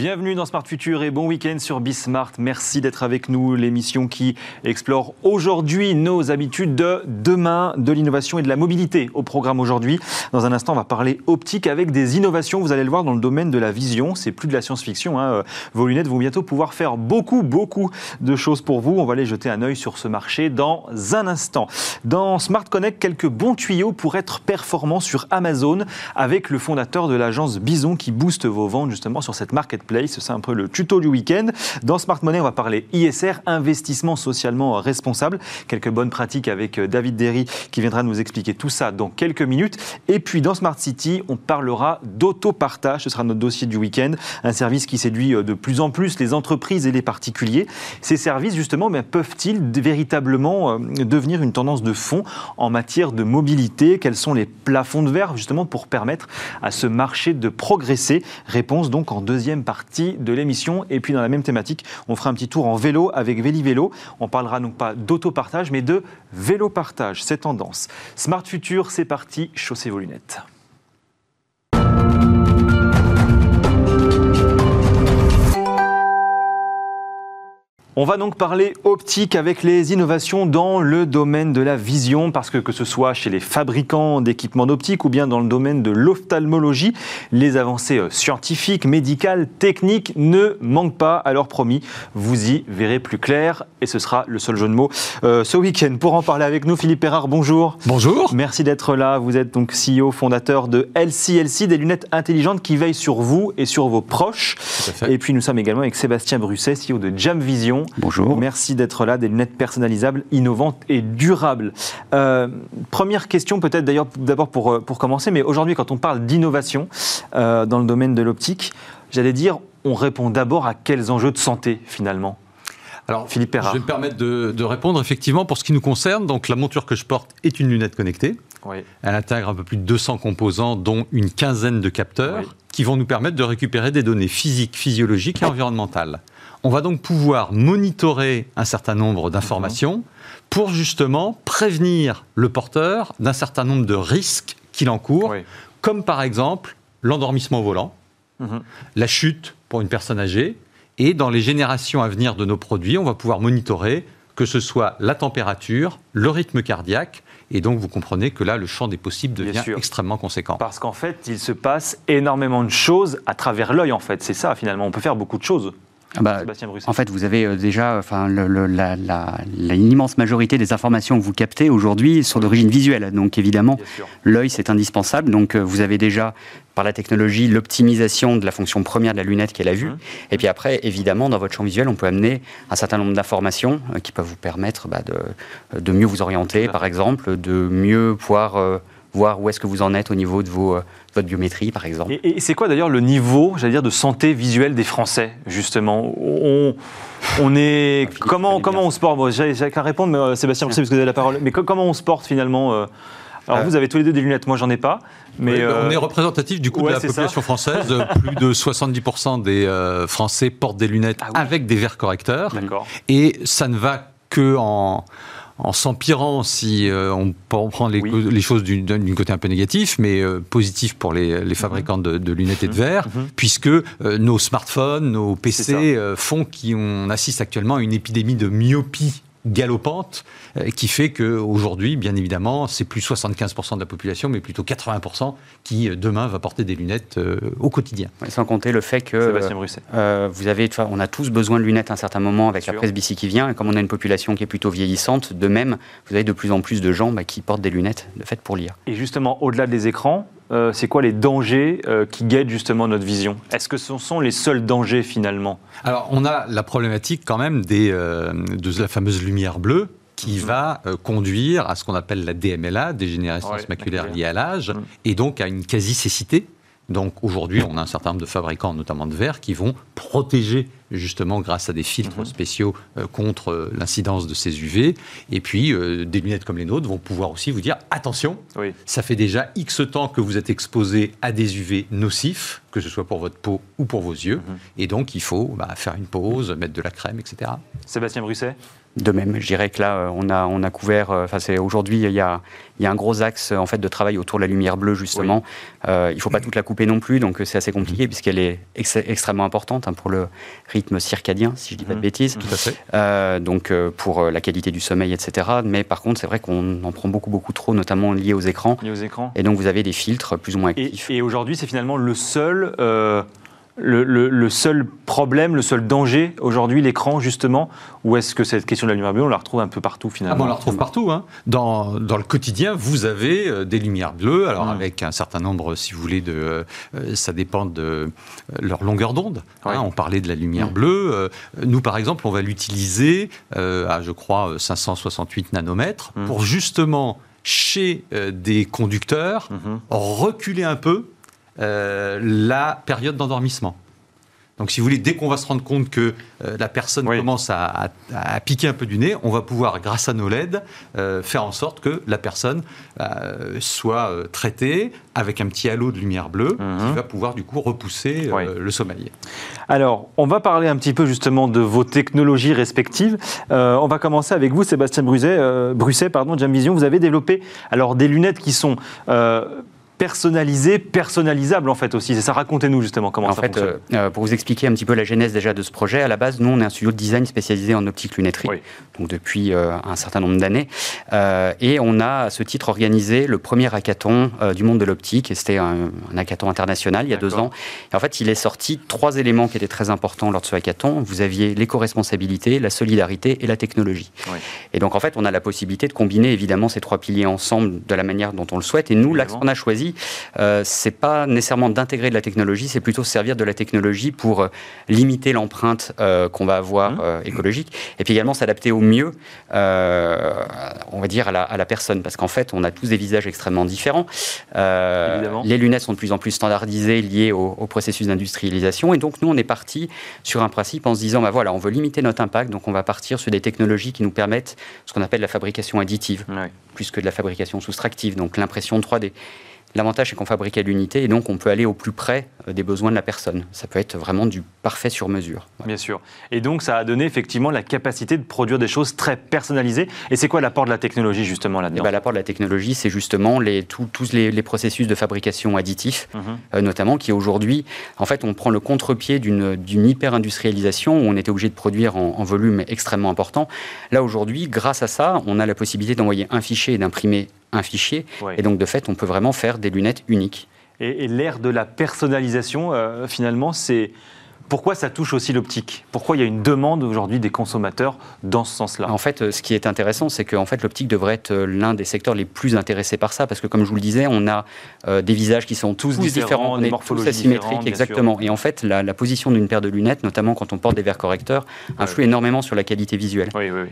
Bienvenue dans Smart Future et bon week-end sur Bismart. Merci d'être avec nous. L'émission qui explore aujourd'hui nos habitudes de demain, de l'innovation et de la mobilité. Au programme aujourd'hui, dans un instant, on va parler optique avec des innovations. Vous allez le voir dans le domaine de la vision. C'est plus de la science-fiction. Hein. Vos lunettes vont bientôt pouvoir faire beaucoup, beaucoup de choses pour vous. On va aller jeter un œil sur ce marché dans un instant. Dans Smart Connect, quelques bons tuyaux pour être performant sur Amazon avec le fondateur de l'agence Bison qui booste vos ventes justement sur cette marque Place. C'est un peu le tuto du week-end. Dans Smart Money, on va parler ISR, investissement socialement responsable. Quelques bonnes pratiques avec euh, David Derry qui viendra nous expliquer tout ça dans quelques minutes. Et puis dans Smart City, on parlera d'autopartage. Ce sera notre dossier du week-end. Un service qui séduit euh, de plus en plus les entreprises et les particuliers. Ces services, justement, ben, peuvent-ils véritablement euh, devenir une tendance de fond en matière de mobilité? Quels sont les plafonds de verre, justement, pour permettre à ce marché de progresser? Réponse donc en deuxième partie de l'émission. Et puis dans la même thématique, on fera un petit tour en vélo avec Véli Vélo. On parlera non pas d'autopartage, mais de vélo partage, c'est tendance. Smart Future, c'est parti, chaussez vos lunettes. On va donc parler optique avec les innovations dans le domaine de la vision, parce que que ce soit chez les fabricants d'équipements d'optique ou bien dans le domaine de l'ophtalmologie, les avancées euh, scientifiques, médicales, techniques ne manquent pas. Alors promis, vous y verrez plus clair et ce sera le seul jeu de mots euh, ce week-end. Pour en parler avec nous, Philippe Perrard, bonjour. Bonjour. Merci d'être là. Vous êtes donc CEO, fondateur de LCLC, des lunettes intelligentes qui veillent sur vous et sur vos proches. Et puis nous sommes également avec Sébastien Brusset, CEO de Jam Vision Bonjour. Merci d'être là, des lunettes personnalisables, innovantes et durables. Euh, première question, peut-être d'ailleurs d'abord pour, euh, pour commencer, mais aujourd'hui, quand on parle d'innovation euh, dans le domaine de l'optique, j'allais dire, on répond d'abord à quels enjeux de santé finalement? Alors, Philippe Perra. Je vais me permettre de, répondre effectivement pour ce qui nous concerne. Donc, la monture que je porte est une lunette connectée. Elle intègre un peu plus de 200 composants, dont une quinzaine de capteurs, qui vont nous permettre de récupérer des données physiques, physiologiques et environnementales. On va donc pouvoir monitorer un certain nombre d'informations pour justement prévenir le porteur d'un certain nombre de risques qu'il encourt, comme par exemple l'endormissement volant, mhm. la chute pour une personne âgée, et dans les générations à venir de nos produits, on va pouvoir monitorer que ce soit la température, le rythme cardiaque, et donc, vous comprenez que là, le champ des possibles devient extrêmement conséquent. Parce qu'en fait, il se passe énormément de choses à travers l'œil, en fait. C'est ça, finalement. On peut faire beaucoup de choses. Ah bah, en fait, vous avez euh, déjà, enfin, l'immense majorité des informations que vous captez aujourd'hui sont d'origine visuelle. Donc, évidemment, l'œil, c'est indispensable. Donc, euh, vous avez déjà, par la technologie, l'optimisation de la fonction première de la lunette qui est la vue. Mmh. Et puis après, évidemment, dans votre champ visuel, on peut amener un certain nombre d'informations euh, qui peuvent vous permettre bah, de, de, mieux vous orienter, par exemple, de mieux pouvoir voir où est-ce que vous en êtes au niveau de vos, euh, votre biométrie, par exemple. Et, c'est quoi d'ailleurs le niveau, j'allais dire, de santé visuelle des Français, justement? On, on est comment comment on se porte? Bon, J'ai qu'à répondre, mais euh, Sébastien, parce que vous avez la parole. Mais comment on se porte finalement euh, alors vous avez tous les deux des lunettes, moi j'en ai pas. Mais On est représentatif du coup de la population française. Plus de 70% des Français portent des lunettes ah avec des verres correcteurs. Et ça ne va que en, en s'empirant si euh, on, prend les, les choses d'une côté un peu négatif, mais euh, positif pour les, les fabricants de, de, lunettes et de mhm. verres, mhm. puisque euh, nos smartphones, nos PC font qu'on assiste actuellement à une épidémie de myopie galopante euh, qui fait qu'aujourd'hui, bien évidemment, c'est plus 75% de la population, mais plutôt 80% qui euh, demain va porter des lunettes euh, au quotidien. sans compter le fait que vous avez, on a tous besoin de lunettes à un certain moment avec la presse BC qui vient, et comme on a une population qui est plutôt vieillissante, de même, vous avez de plus en plus de gens bah, qui portent des lunettes de fait pour lire. Et justement, au-delà des écrans, c'est quoi les dangers qui guettent justement notre vision? Est-ce que ce sont les seuls dangers finalement? Alors, on a la problématique quand même des, de la fameuse lumière bleue qui mhm. va euh, conduire à ce qu'on appelle la DMLA, dégénérescence maculaire liée à l'âge, mhm. et donc à une quasi-cécité. Donc aujourd'hui, on a un certain nombre de fabricants, notamment de verre, qui vont protéger justement grâce à des filtres mhm. spéciaux euh, contre euh, l'incidence de ces UV. Et puis des lunettes comme les nôtres vont pouvoir aussi vous dire attention, ça fait déjà X temps que vous êtes exposé à des UV nocifs, que ce soit pour votre peau ou pour vos yeux. Et donc il faut bah, faire une pause, mettre de la crème, etc. Sébastien Brusset? De même. Je dirais que là, euh, on a, on a couvert. Euh, enfin, aujourd'hui, il y a, il y a un gros axe en fait de travail autour de la lumière bleue justement. Euh, il ne faut pas toute la couper non plus, donc c'est assez compliqué puisqu'elle est extrêmement importante hein, pour le rythme circadien, si je dis pas de mmh. bêtises. Tout à fait. donc pour la qualité du sommeil, etc. Mais par contre, c'est vrai qu'on en prend beaucoup beaucoup trop, notamment lié aux écrans. Lié aux écrans. Et donc vous avez des filtres plus ou moins actifs. Et, aujourd'hui, c'est finalement le seul le, seul problème, le seul danger aujourd'hui, l'écran justement Ou est-ce que cette question de la lumière bleue, on la retrouve un peu partout finalement ah On la retrouve partout. Hein. Dans, le quotidien, vous avez euh, des lumières bleues, alors mmh. avec un certain nombre, si vous voulez, de, euh, ça dépend de euh, leur longueur d'onde. Hein. on parlait de la lumière mmh. bleue. nous, par exemple, on va l'utiliser à, je crois, 568 nanomètres mmh. pour justement, chez des conducteurs, reculer un peu euh, la période d'endormissement. Donc, si vous voulez, dès qu'on va se rendre compte que euh, la personne commence à, piquer un peu du nez, on va pouvoir, grâce à nos LED, euh, faire en sorte que la personne soit traitée avec un petit halo de lumière bleue qui mhm. va pouvoir, du coup, repousser le sommeil. Alors, on va parler un petit peu justement de vos technologies respectives. on va commencer avec vous, Sébastien Brusset, Brusset pardon, Jamvision. Vous avez développé alors des lunettes qui sont personnalisé, personnalisable en fait aussi. C'est ça, racontez-nous justement comment en ça fait, fonctionne. Euh, pour vous expliquer un petit peu la genèse déjà de ce projet, à la base, nous on est un studio de design spécialisé en optique lunetterie, donc depuis euh, un certain nombre d'années, euh, et on a à ce titre organisé le premier hackathon du monde de l'optique, et c'était un, hackathon international il y a deux ans. Et en fait, il est sorti trois éléments qui étaient très importants lors de ce hackathon. Vous aviez l'éco-responsabilité, la solidarité et la technologie. Et donc en fait, on a la possibilité de combiner évidemment ces trois piliers ensemble de la manière dont on le souhaite. Et nous, l'axe qu'on a choisi, euh, c'est pas nécessairement d'intégrer de la technologie, c'est plutôt servir de la technologie pour euh, limiter l'empreinte euh, qu'on va avoir mmh. écologique, et puis également s'adapter au mieux, on va dire, à la, personne, parce qu'en fait, on a tous des visages extrêmement différents. les lunettes sont de plus en plus standardisées, liées au, processus d'industrialisation, et donc nous, on est parti sur un principe en se disant, bah voilà, on veut limiter notre impact, donc on va partir sur des technologies qui nous permettent ce qu'on appelle la fabrication additive, plus que de la fabrication soustractive, donc l'impression 3D. L'avantage, c'est qu'on fabrique à l'unité et donc on peut aller au plus près euh, des besoins de la personne. Ça peut être vraiment du parfait sur mesure. Bien sûr. Et donc, ça a donné effectivement la capacité de produire des choses très personnalisées. Et c'est quoi l'apport de la technologie, justement, là-dedans? Eh ben, L'apport de la technologie, c'est justement les, tous les, processus de fabrication additifs, mhm. euh, notamment, qui aujourd'hui, en fait, on prend le contre-pied d'une hyper-industrialisation où on était obligé de produire en, volume extrêmement important. Là, aujourd'hui, grâce à ça, on a la possibilité d'envoyer un fichier et d'imprimer un fichier. Et donc, de fait, on peut vraiment faire des lunettes uniques. Et, l'ère de la personnalisation, euh, finalement, c'est pourquoi ça touche aussi l'optique? Pourquoi il y a une demande aujourd'hui des consommateurs dans ce sens-là? En fait, ce qui est intéressant, c'est qu'en fait, l'optique devrait être euh, l'un des secteurs les plus intéressés par ça, parce que comme je vous le disais, on a euh, des visages qui sont tous, différents, des on asymétriques, exactement. Et en fait, la, position d'une paire de lunettes, notamment quand on porte des verres correcteurs, influe énormément sur la qualité visuelle.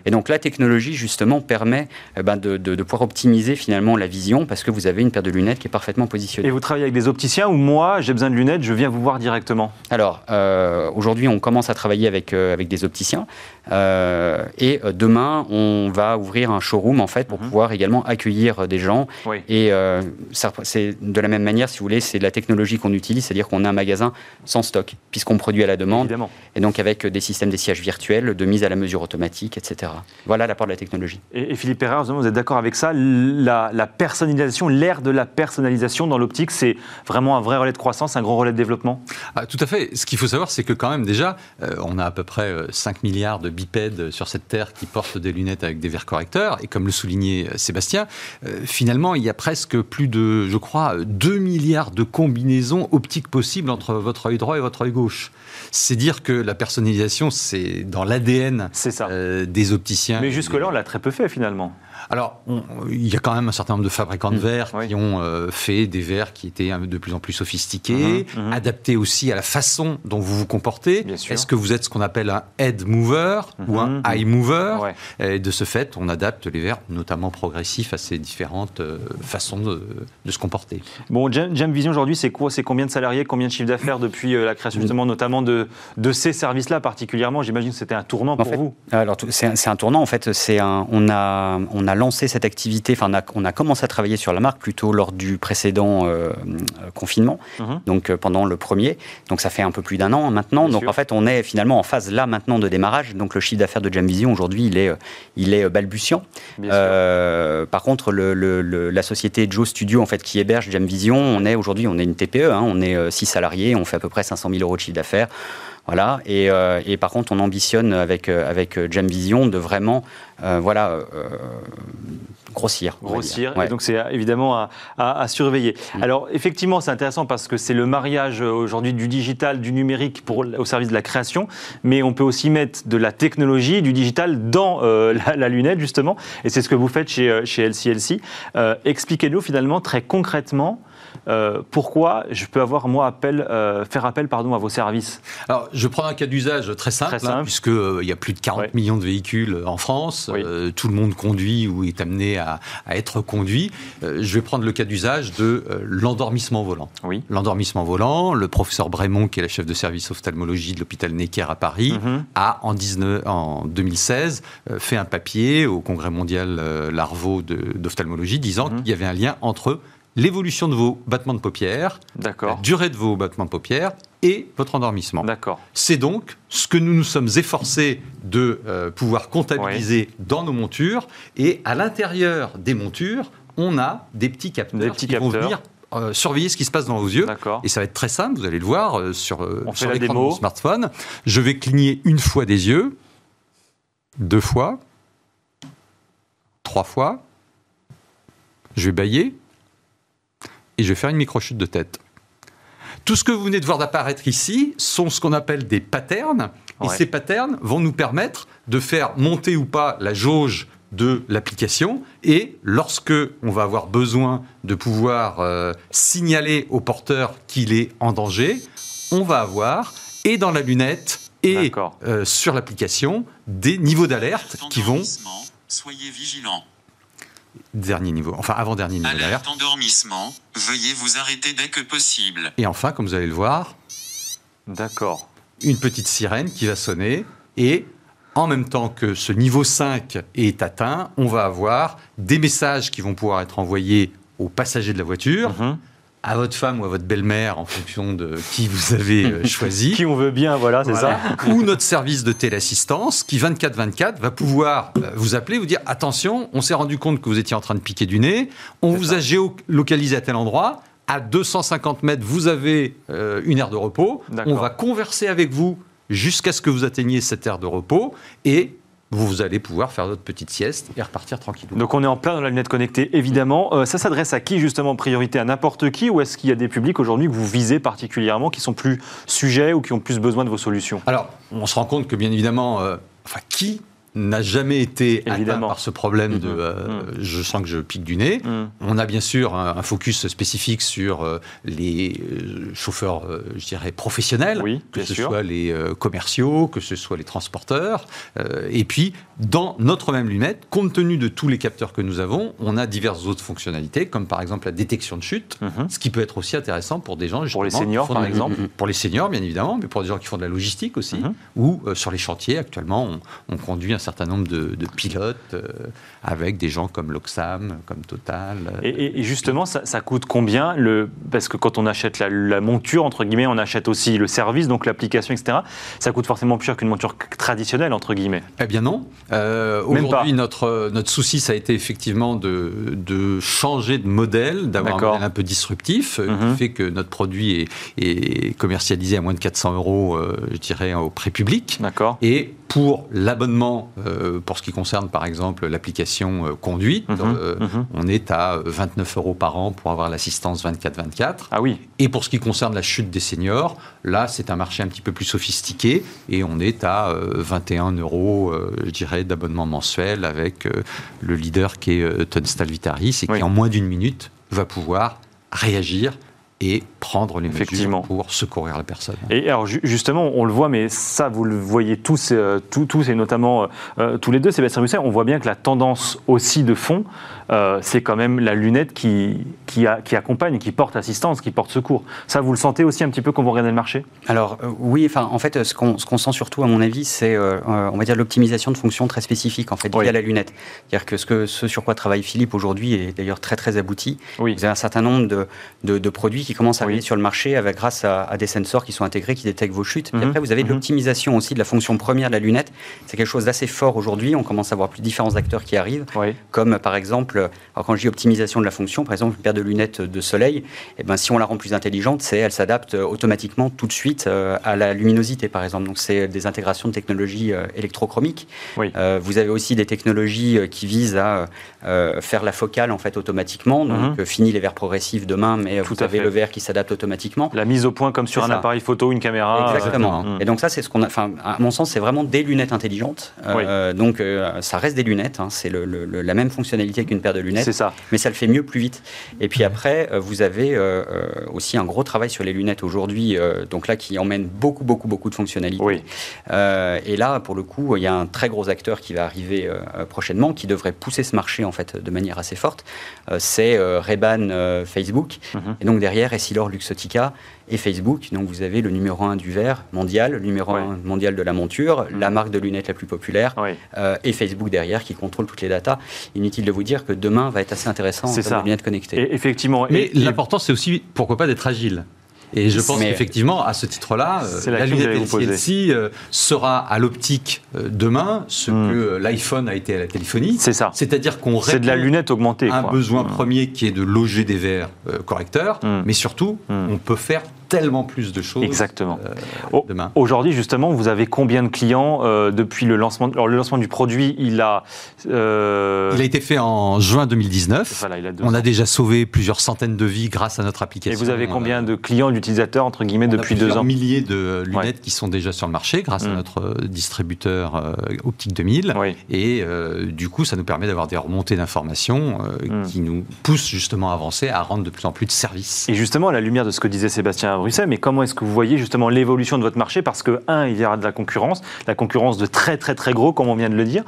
Et donc la technologie, justement, permet eh ben, de, pouvoir optimiser finalement la vision, parce que vous avez une paire de lunettes qui est parfaitement positionnée. Et vous travaillez avec des opticiens ou moi, j'ai besoin de lunettes, je viens vous voir directement? Alors, euh, aujourd'hui, on commence à travailler avec, euh, avec des opticiens. Euh, et demain, on va ouvrir un showroom, en fait, pour mhm. pouvoir également accueillir des gens. Et c'est de la même manière, si vous voulez, c'est la technologie qu'on utilise, c'est-à-dire qu'on a un magasin sans stock, puisqu'on produit à la demande. Et donc, avec des systèmes d'essayage virtuels, de mise à la mesure automatique, etc. Voilà l'apport de la technologie. Et, Philippe Perrin, vous êtes d'accord avec ça? La, la personnalisation, l'ère de la personnalisation dans l'optique, c'est vraiment un vrai relais de croissance, un gros relais de développement? Ah, Tout à fait. Ce qu'il faut savoir, c'est que quand même déjà, euh, on a à peu près 5 euh, milliards de bipèdes sur cette Terre qui portent des lunettes avec des verres correcteurs. Et comme le soulignait euh, Sébastien, finalement, il y a presque plus de, je crois, 2 milliards de combinaisons optiques possibles entre votre œil droit et votre œil gauche. C'est dire que la personnalisation, c'est dans l'ADN des opticiens. Mais jusque-là, on l'a très peu fait finalement. Alors, il y a quand même un certain nombre de fabricants de mmh. verres qui ont euh, fait des verres qui étaient de plus en plus sophistiqués, mmh, mmh. adaptés aussi à la façon dont vous vous comportez. Est-ce que vous êtes ce qu'on appelle un head mover ou un eye mover Et de ce fait, on adapte les verres, notamment progressifs, à ces différentes euh, façons de, se comporter. Bon, Jam Vision aujourd'hui, c'est quoi? C'est combien de salariés, combien de chiffre d'affaires depuis euh, la création justement, notamment de, de ces services-là particulièrement? J'imagine que c'était un tournant pour vous. Alors, c'est un, tournant en fait. C'est un, on a, on a lancé cette activité, enfin, on a, commencé à travailler sur la marque plutôt lors du précédent confinement, mhm. donc pendant le premier. Donc ça fait un peu plus d'un an maintenant. donc en fait, on est finalement en phase là maintenant de démarrage. Donc le chiffre d'affaires de Jamvision aujourd'hui, il est, il est balbutiant. par contre, la société Joe Studio en fait qui héberge Jamvision, on est aujourd'hui, on est une TPE, hein, on est 6 salariés, on fait à peu près 500 000 euros de chiffre d'affaires. Voilà. Et, euh, et, par contre, on ambitionne avec, euh, avec euh, Jamvision de vraiment voilà, grossir. Grossir. Et donc, c'est évidemment à, surveiller. Mm. Alors, effectivement, c'est intéressant parce que c'est le mariage aujourd'hui du digital, du numérique pour, au service de la création. Mais on peut aussi mettre de la technologie, du digital dans la, lunette, justement. Et c'est ce que vous faites chez, chez LCLC. Expliquez-nous finalement très concrètement euh, pourquoi je peux avoir, moi, appel, euh, faire appel pardon, à vos services Alors, je prends un cas d'usage très simple, hein, puisqu'il euh, y a plus de 40 millions de véhicules en France. tout le monde conduit ou est amené à, être conduit. je vais prendre le cas d'usage de l'endormissement volant. Oui. L'endormissement volant, le professeur Brémont, qui est la chef de service ophtalmologie de l'hôpital Necker à Paris, mhm. a en, 19, en 2016 fait un papier au Congrès mondial Larvaux d'ophtalmologie disant mhm. qu'il y avait un lien entre l'évolution de vos battements de paupières, la durée de vos battements de paupières et votre endormissement. C'est donc ce que nous nous sommes efforcés de euh, pouvoir comptabiliser dans nos montures. Et à l'intérieur des montures, on a des petits capteurs qui vont venir euh, surveiller ce qui se passe dans vos yeux. Et ça va être très simple, vous allez le voir euh, sur, sur l'écran de mon smartphone. Je vais cligner une fois des yeux, deux fois, trois fois. Je vais bailler, et je vais faire une micro-chute de tête. Tout ce que vous venez de voir d'apparaître ici sont ce qu'on appelle des patterns. Et ces patterns vont nous permettre de faire monter ou pas la jauge de l'application. Et lorsque on va avoir besoin de pouvoir euh, signaler au porteur qu'il est en danger, on va avoir, et dans la lunette, et euh, sur l'application, des niveaux d'alerte qui vont... Soyez vigilants. Dernier niveau, enfin avant-dernier niveau d'alerte. endormissement, veuillez vous arrêter dès que possible. Et enfin, comme vous allez le voir, d'accord, une petite sirène qui va sonner et en même temps que ce niveau 5 est atteint, on va avoir des messages qui vont pouvoir être envoyés aux passagers de la voiture. Mhm à votre femme ou à votre belle-mère en fonction de qui vous avez euh, choisi. qui on veut bien, voilà, c'est ça. ou notre service de téléassistance qui 24-24 va pouvoir euh, vous appeler, vous dire attention, on s'est rendu compte que vous étiez en train de piquer du nez, on vous a géolocalisé à tel endroit, à 250 mètres, vous avez euh, une aire de repos, on va converser avec vous jusqu'à ce que vous atteigniez cette aire de repos et vous allez pouvoir faire votre petite sieste et repartir tranquillement. Donc on est en plein dans la lunette connectée, évidemment. Euh, ça s'adresse à qui justement en priorité À n'importe qui Ou est-ce qu'il y a des publics aujourd'hui que vous visez particulièrement qui sont plus sujets ou qui ont plus besoin de vos solutions? Alors, on se rend compte que bien évidemment, euh, enfin qui n'a jamais été atteint par ce problème de mm-hmm. euh, mm. je sens que je pique du nez. Mm. On a bien sûr un, focus spécifique sur euh, les euh, chauffeurs, je dirais, professionnels, que ce soit les commerciaux, que ce soit les transporteurs. et puis, dans notre même lunette, compte tenu de tous les capteurs que nous avons, on a diverses autres fonctionnalités, comme par exemple la détection de chute, mm-hmm. ce qui peut être aussi intéressant pour des gens... Pour les seniors, par exemple Pour les seniors, bien évidemment, mais pour des gens qui font de la logistique aussi, mm-hmm. ou sur les chantiers, actuellement, on, on conduit un certain nombre de, pilotes euh, avec des gens comme l'Oxam, comme Total. Euh, et, justement, ça, coûte combien le, Parce que quand on achète la, monture, entre guillemets, on achète aussi le service, donc l'application, etc. Ça coûte forcément plus cher qu'une monture traditionnelle, entre guillemets. Eh bien non. Euh, aujourd'hui, notre, notre souci, ça a été effectivement de, de changer de modèle, d'avoir un modèle un peu disruptif, qui mhm. fait que notre produit est, est, commercialisé à moins de 400 euros, je dirais, au prix public. D'accord. Et pour l'abonnement, euh, pour ce qui concerne par exemple l'application euh, conduite, mhm, euh, mhm. on est à 29 euros par an pour avoir l'assistance 24-24. Ah oui. Et pour ce qui concerne la chute des seniors, là c'est un marché un petit peu plus sophistiqué et on est à 21 euros, je dirais, d'abonnement mensuel avec le leader qui est Tunstall Vitaris et qui en moins d'une minute va pouvoir réagir et prendre les mesures pour secourir la personne. Et alors justement, on le voit, mais ça, vous le voyez tous, euh, tous, et notamment euh, euh, tous les deux, Sébastien Musset, on voit bien que la tendance aussi de fond, c'est quand même la lunette qui qui, qui accompagne, qui porte assistance, qui porte secours. Ça, vous le sentez aussi un petit peu quand vous regardez le marché? Alors oui, enfin en fait, ce qu'on sent surtout, à mon avis, c'est on va dire l'optimisation de fonctions très spécifiques en fait via la lunette. C'est-à-dire que ce, que ce sur quoi travaille Philippe aujourd'hui est d'ailleurs très très abouti. Oui. Vous avez un certain nombre de, de, produits qui commencent à arriver sur le marché avec, grâce à, des sensors qui sont intégrés, qui détectent vos chutes. Et mhm. après, vous avez de mhm. l'optimisation aussi de la fonction première de la lunette. C'est quelque chose d'assez fort aujourd'hui. On commence à voir plus différents acteurs qui arrivent, comme par exemple, alors quand je dis optimisation de la fonction, par exemple une paire de lunettes de soleil, eh ben, si on la rend plus intelligente, c'est elle s'adapte automatiquement tout de suite euh, à la luminosité, par exemple. Donc c'est des intégrations de technologies euh, électrochromiques. Euh, vous avez aussi des technologies qui visent à faire la focale en fait automatiquement. Donc mhm. fini les verres progressifs demain, mais vous avez le verre qui s'adapte automatiquement. La mise au point comme sur un appareil photo, une caméra. Exactement. Et donc ça, c'est ce qu'on a. Enfin, à mon sens, c'est vraiment des lunettes intelligentes. Euh, donc euh, ça reste des lunettes. Hein. c'est la même fonctionnalité qu'une paire de lunettes. C'est ça. Mais ça le fait mieux, plus vite. Et puis après, euh, vous avez aussi un gros travail sur les lunettes aujourd'hui. donc là, qui emmène beaucoup, beaucoup, beaucoup de fonctionnalités. Oui. et là, pour le coup, il y a un très gros acteur qui va arriver prochainement, qui devrait pousser ce marché en fait de manière assez forte. c'est Reban Facebook. Mhm. Et donc derrière, Essilor Luxotica et Facebook. Donc vous avez le numéro 1 du verre mondial, le numéro 1 mondial de la monture, mm. la marque de lunettes la plus populaire, euh, et Facebook derrière qui contrôle toutes les datas. Inutile de vous dire que demain va être assez intéressant en termes de lunettes connectées. effectivement. Mais l'important, c'est aussi, pourquoi pas, d'être agile. Et je pense qu'effectivement, à ce titre-là, euh, la, lunette LCLC euh, sera à l'optique demain ce hmm. que l'iPhone a été à la téléphonie. C'est ça. C'est-à-dire qu'on répond de la lunette augmentée, un besoin hmm. premier qui est de loger des verres correcteurs, hmm. mais surtout, on peut faire tellement plus de choses Exactement. demain. Aujourd'hui, justement, vous avez combien de clients depuis le lancement Alors, le lancement du produit, il a... Il a été fait en juin 2019. on a déjà sauvé plusieurs centaines de vies grâce à notre application. Et vous avez combien de clients utilisateurs, entre guillemets, depuis deux ans. milliers de lunettes qui sont déjà sur le marché grâce à mm. notre euh, distributeur euh, Optique 2000. Et euh, du coup, ça nous permet d'avoir des remontées d'informations mm. qui nous poussent justement à avancer, à rendre de plus en plus de services. Et justement, à la lumière de ce que disait Sébastien mais comment est-ce que vous voyez justement l'évolution de votre marché? Parce que, un, il y aura de la concurrence, la concurrence de très très très gros, comme on vient de le dire.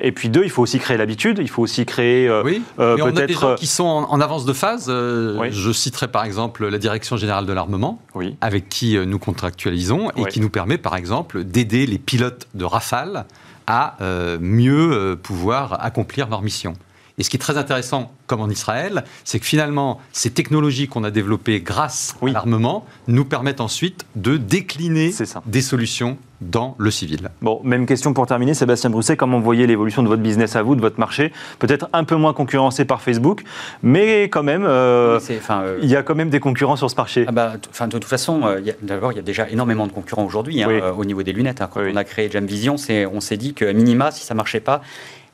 et puis deux, il faut aussi créer l'habitude, il faut aussi créer oui. peut-être... qui sont en, en, avance de phase. Je citerai par exemple la Direction Générale de l'armement, avec qui euh, nous contractualisons et qui nous permet, par exemple, d'aider les pilotes de Rafale à euh, mieux euh, pouvoir accomplir leur mission. Et ce qui est très intéressant, comme en Israël, c'est que finalement, ces technologies qu'on a développées grâce à l'armement nous permettent ensuite de décliner des solutions dans le civil. Bon, même question pour terminer, Sébastien Brousset, comment vous voyez l'évolution de votre business à vous, de votre marché? Peut-être un peu moins concurrencé par Facebook, mais quand même, euh, euh, il y a quand même des concurrents sur ce marché. Ah bah, de toute façon, euh, d'abord, il y a déjà énormément de concurrents aujourd'hui hein, au niveau des lunettes. Hein. Quand on a créé Jamvision, on s'est dit que minima, si ça marchait pas,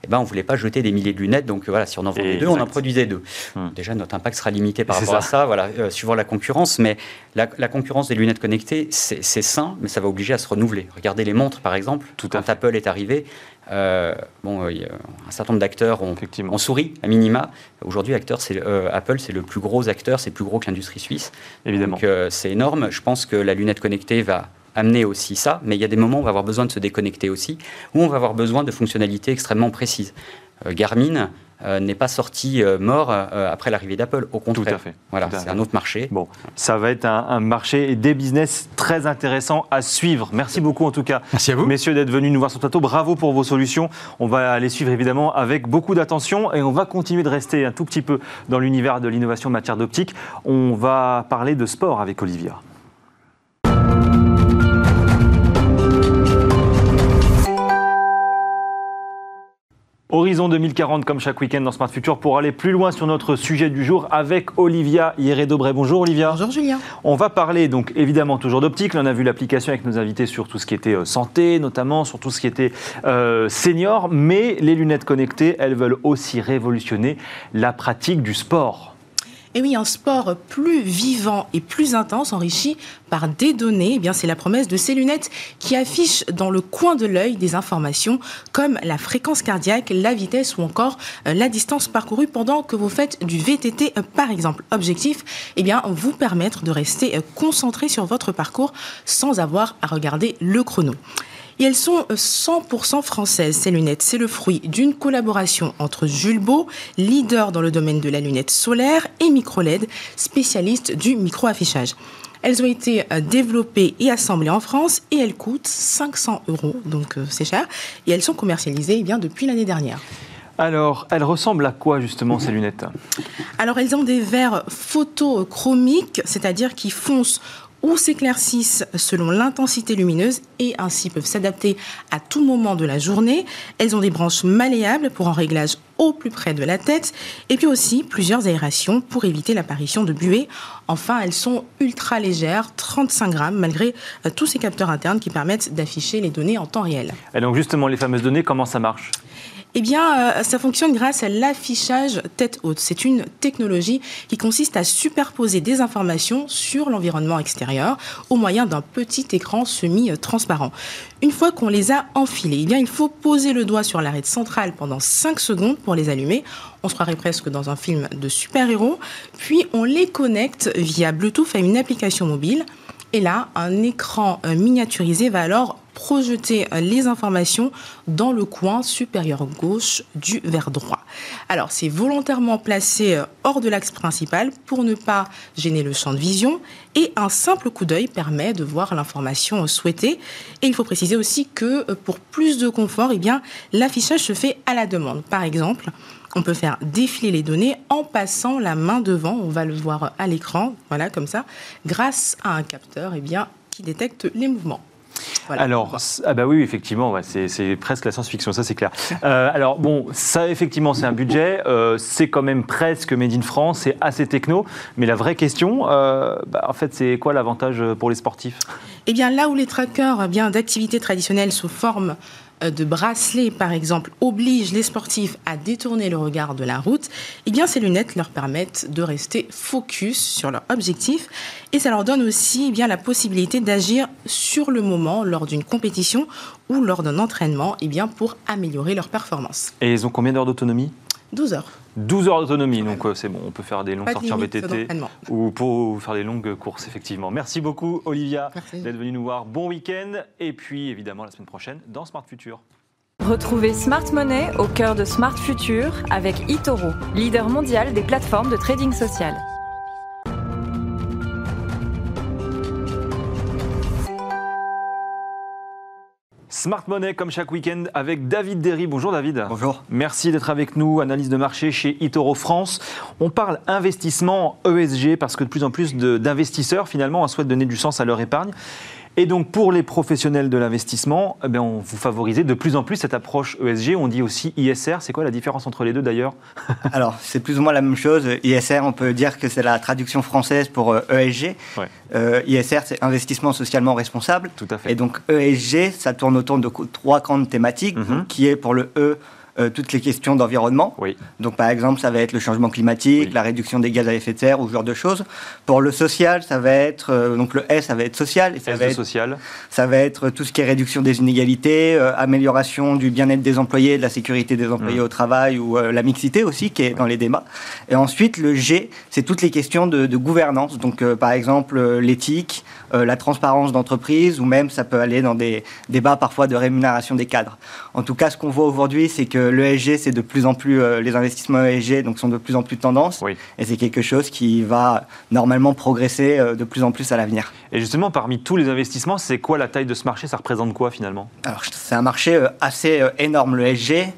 eh ben, on ne voulait pas jeter des milliers de lunettes. Donc voilà, si on en vendait deux, on en produisait deux. Hmm. Déjà, notre impact sera limité par rapport à ça, voilà, euh, suivant la concurrence. Mais la, concurrence des lunettes connectées, c'est sain, mais ça va obliger à se renouveler. Regardez les montres, par exemple. Tout quand Apple est arrivé, euh, bon, euh, un certain nombre d'acteurs ont, ont, souri, à minima. Aujourd'hui, Apple, c'est le plus gros acteur, c'est plus gros que l'industrie suisse. Évidemment. Donc, c'est énorme. Je pense que la lunette connectée va amener aussi ça, mais il y a des moments où on va avoir besoin de se déconnecter aussi, où on va avoir besoin de fonctionnalités extrêmement précises. Euh, Garmin euh, n'est pas sorti euh, mort après l'arrivée d'Apple, au contraire. Tout à fait. Voilà, c'est un autre marché. Bon, ça va être un, marché et des business très intéressants à suivre. Merci beaucoup en tout cas, Merci à vous. messieurs, d'être venus nous voir sur le plateau. Bravo pour vos solutions. On va les suivre évidemment avec beaucoup d'attention et on va continuer de rester un tout petit peu dans l'univers de l'innovation en matière d'optique. On va parler de sport avec Olivia. Horizon 2040 comme chaque week-end dans Smart Future pour aller plus loin sur notre sujet du jour avec Olivia Hieré-Dobré. Bonjour Olivia. Bonjour Julien. On va parler donc évidemment toujours d'optique. on a vu l'application avec nos invités sur tout ce qui était euh, santé, notamment sur tout ce qui était euh, senior, mais les lunettes connectées, elles veulent aussi révolutionner la pratique du sport. Et oui, un sport plus vivant et plus intense, enrichi par des données, eh bien c'est la promesse de ces lunettes qui affichent dans le coin de l'œil des informations comme la fréquence cardiaque, la vitesse ou encore euh, la distance parcourue pendant que vous faites du VTT euh, par exemple. Objectif, eh bien vous permettre de rester euh, concentré sur votre parcours sans avoir à regarder le chrono. Et elles sont 100% françaises, ces lunettes. C'est le fruit d'une collaboration entre Jules Beau, leader dans le domaine de la lunette solaire, et Microled, spécialiste du micro-affichage. Elles ont été euh, développées et assemblées en France et elles coûtent 500 euros, donc euh, c'est cher. Et elles sont commercialisées eh bien, depuis l'année dernière. Alors, elles ressemblent à quoi justement ces lunettes? Alors, elles ont des verres photochromiques, c'est-à-dire qui foncent ou s'éclaircissent selon l'intensité lumineuse et ainsi peuvent s'adapter à tout moment de la journée. Elles ont des branches malléables pour un réglage au plus près de la tête et puis aussi plusieurs aérations pour éviter l'apparition de buée. Enfin, elles sont ultra légères, 35 grammes, malgré euh, tous ces capteurs internes qui permettent d'afficher les données en temps réel. Et donc justement, les fameuses données, comment ça marche? Eh bien, euh, ça fonctionne grâce à l'affichage tête haute. C'est une technologie qui consiste à superposer des informations sur l'environnement extérieur au moyen d'un petit écran semi-transparent. Une fois qu'on les a enfilés, eh bien, il faut poser le doigt sur l'arête centrale pendant 5 secondes pour les allumer. On se croirait presque dans un film de super-héros. Puis on les connecte via Bluetooth à une application mobile. Et là, un écran euh, miniaturisé va alors projeter euh, les informations dans le coin supérieur gauche du verre droit. Alors, c'est volontairement placé euh, hors de l'axe principal pour ne pas gêner le champ de vision et un simple coup d'œil permet de voir l'information souhaitée. Et il faut préciser aussi que pour plus de confort, eh l'affichage se fait à la demande. Par exemple, on peut faire défiler les données en passant la main devant. On va le voir à l'écran, voilà, comme ça, grâce à un capteur eh bien, qui détecte les mouvements. Alors, ah bah oui, effectivement, c'est presque la science-fiction, ça c'est clair. Euh, alors bon, ça effectivement c'est un budget, euh, c'est quand même presque made in France, c'est assez techno, mais la vraie question, euh, bah, en fait, c'est quoi l'avantage pour les sportifs? Eh bien, là où les trackers eh bien d'activités traditionnelles sous forme de bracelets, par exemple, obligent les sportifs à détourner le regard de la route, eh bien, ces lunettes leur permettent de rester focus sur leur objectif et ça leur donne aussi eh bien, la possibilité d'agir sur le moment lors d'une compétition ou lors d'un entraînement eh bien, pour améliorer leur performance. Et ils ont combien d'heures d'autonomie? 12 heures. 12 heures d'autonomie, donc euh, c'est bon, on peut faire des longues sorties en VTT ou pour faire des longues courses, effectivement. Merci beaucoup, Olivia, d'être venue nous voir. Bon week-end, et puis évidemment la semaine prochaine dans Smart Future. Retrouvez Smart Money au cœur de Smart Future avec eToro, leader mondial des plateformes de trading social. Smart Money, comme chaque week-end, avec David Derry. Bonjour David. Bonjour. Merci d'être avec nous. Analyse de marché chez eToro France. On parle investissement ESG parce que de plus en plus d'investisseurs, finalement, souhaitent donner du sens à leur épargne. Et donc pour les professionnels de l'investissement, eh on vous favorisez de plus en plus cette approche ESG. On dit aussi ISR. C'est quoi la différence entre les deux d'ailleurs? Alors c'est plus ou moins la même chose. ISR, on peut dire que c'est la traduction française pour ESG. Euh, e euh, ISR, c'est investissement socialement responsable. Tout à fait. Et donc ESG, ça tourne autour de trois grandes thématiques, mhm. qui est pour le E euh, toutes les questions d'environnement. Oui. Donc, par exemple, ça va être le changement climatique, la réduction des gaz à effet de serre ou ce genre de choses. Pour le social, ça va être euh, donc le S, ça va être social. Et ça va être, social. Ça va être tout ce qui est réduction des inégalités, euh, amélioration du bien-être des employés, de la sécurité des employés mmh. au travail ou la mixité aussi qui est dans les débats. Et ensuite, le G, c'est toutes les questions de, de gouvernance. Donc, par exemple, l'éthique, la transparence d'entreprise ou même ça peut aller dans des débats parfois de rémunération des cadres. En tout cas, ce qu'on voit aujourd'hui, c'est que l'ESG, c'est de plus en plus, euh, les investissements ESG donc, sont de plus en plus tendance. Et c'est quelque chose qui va normalement progresser euh, de plus en plus à l'avenir. Et justement, parmi tous les investissements, c'est quoi la taille de ce marché? Ça représente quoi finalement? Alors, c'est un marché euh, assez énorme, l'ESG.